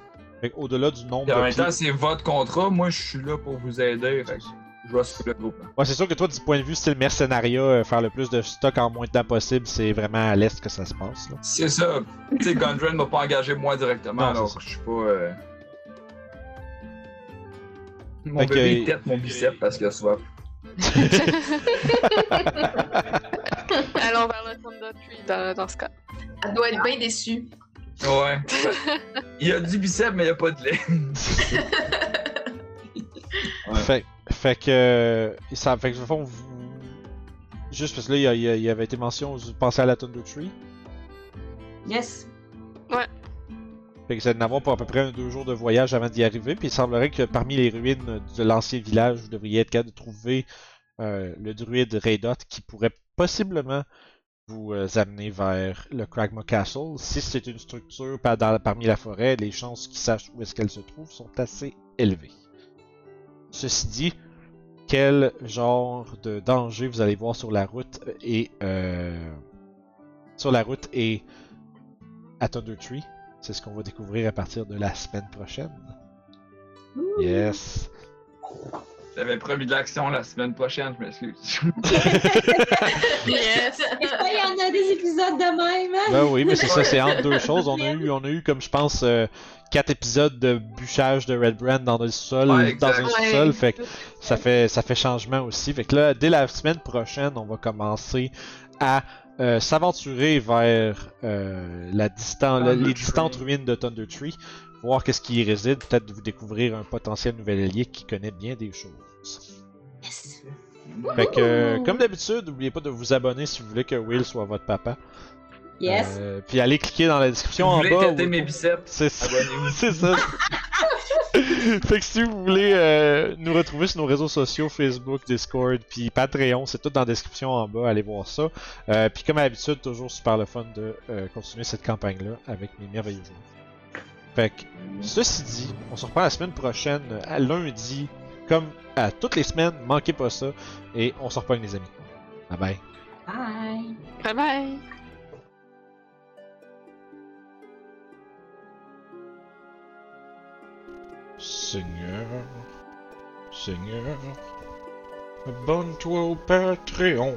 Speaker 1: Au-delà du nombre
Speaker 2: Puis en
Speaker 1: de
Speaker 2: même temps,
Speaker 1: pieds-
Speaker 2: c'est votre contrat. Moi, je suis là pour vous aider. Fait le groupe.
Speaker 1: Ouais, c'est sûr que toi, du point de vue style mercenariat, euh, faire le plus de stock en moins de temps possible, c'est vraiment à l'est que ça se passe. Là.
Speaker 2: C'est ça. Tu sais, Gundren m'a pas engagé moi directement,
Speaker 1: Non,
Speaker 2: alors je suis pas. euh, Mon
Speaker 1: Fait
Speaker 2: bébé tête mon bicep parce qu'il a soif.
Speaker 3: Allons vers le Thunder Tree dans, dans ce cas.
Speaker 5: Elle doit être bien déçue.
Speaker 2: Ouais. il y a du bicep, mais il y a pas de lait. Ouais.
Speaker 1: Fait, fait que. euh, Ça, fait que, au fond, vous. Juste parce que là, il y avait été mention, vous pensez à la Thunder Tree.
Speaker 4: Yes.
Speaker 1: Fait que ça en avoir pour à peu près un deux jours de voyage avant d'y arriver. Puis il semblerait que parmi les ruines de l'ancien village, vous devriez être capable de trouver euh, le druide Raydot qui pourrait possiblement vous euh, amener vers le Cragma Castle. Si c'est une structure par- dans- parmi la forêt, les chances qu'il sache où est-ce qu'elle se trouve sont assez élevées. Ceci dit, quel genre de danger vous allez voir sur la route et euh, sur la route et à Thunder Tree? C'est ce qu'on va découvrir à partir de la semaine prochaine. Yes.
Speaker 2: J'avais promis de l'action la semaine prochaine, je m'excuse.
Speaker 3: Yes!
Speaker 4: Il y en a des épisodes de même. hein?
Speaker 1: Ben oui, mais c'est ça, c'est entre deux choses. On a eu, on a eu comme je pense, euh, quatre épisodes de bûchage de Red Brand dans le sol,
Speaker 2: Ouais,
Speaker 1: dans un
Speaker 5: Ouais.
Speaker 1: sous-sol, fait que ça fait, ça fait changement aussi. Fait que là, dès la semaine prochaine, on va commencer à euh, s'aventurer vers euh, la distan- les distantes ruines de Thunder Tree, voir qu'est-ce qui y réside, peut-être vous découvrir un potentiel nouvel allié qui connaît bien des choses.
Speaker 4: Yes.
Speaker 1: Fait que, comme d'habitude, n'oubliez pas de vous abonner si vous voulez que Will soit votre papa.
Speaker 4: Yes.
Speaker 1: Euh, puis allez cliquer dans la
Speaker 2: Si
Speaker 1: description
Speaker 2: vous
Speaker 1: en
Speaker 2: voulez
Speaker 1: bas.
Speaker 2: têter
Speaker 1: où-
Speaker 2: mes biceps,
Speaker 1: C'est ça.
Speaker 2: abonnez-vous.
Speaker 1: C'est ça. fait que si vous voulez euh, nous retrouver sur nos réseaux sociaux, Facebook, Discord, puis Patreon, c'est tout dans la description en bas, allez voir ça. Euh, puis comme à l'habitude, toujours super le fun de euh, continuer cette campagne-là avec mes merveilleux joueurs. Fait que, ceci dit, on se reprend la semaine prochaine, à lundi, comme à toutes les semaines, manquez pas ça, et on se reprend les amis. Bye bye.
Speaker 4: Bye.
Speaker 3: Bye bye!
Speaker 1: Seigneur, Seigneur, abonne-toi au Patreon.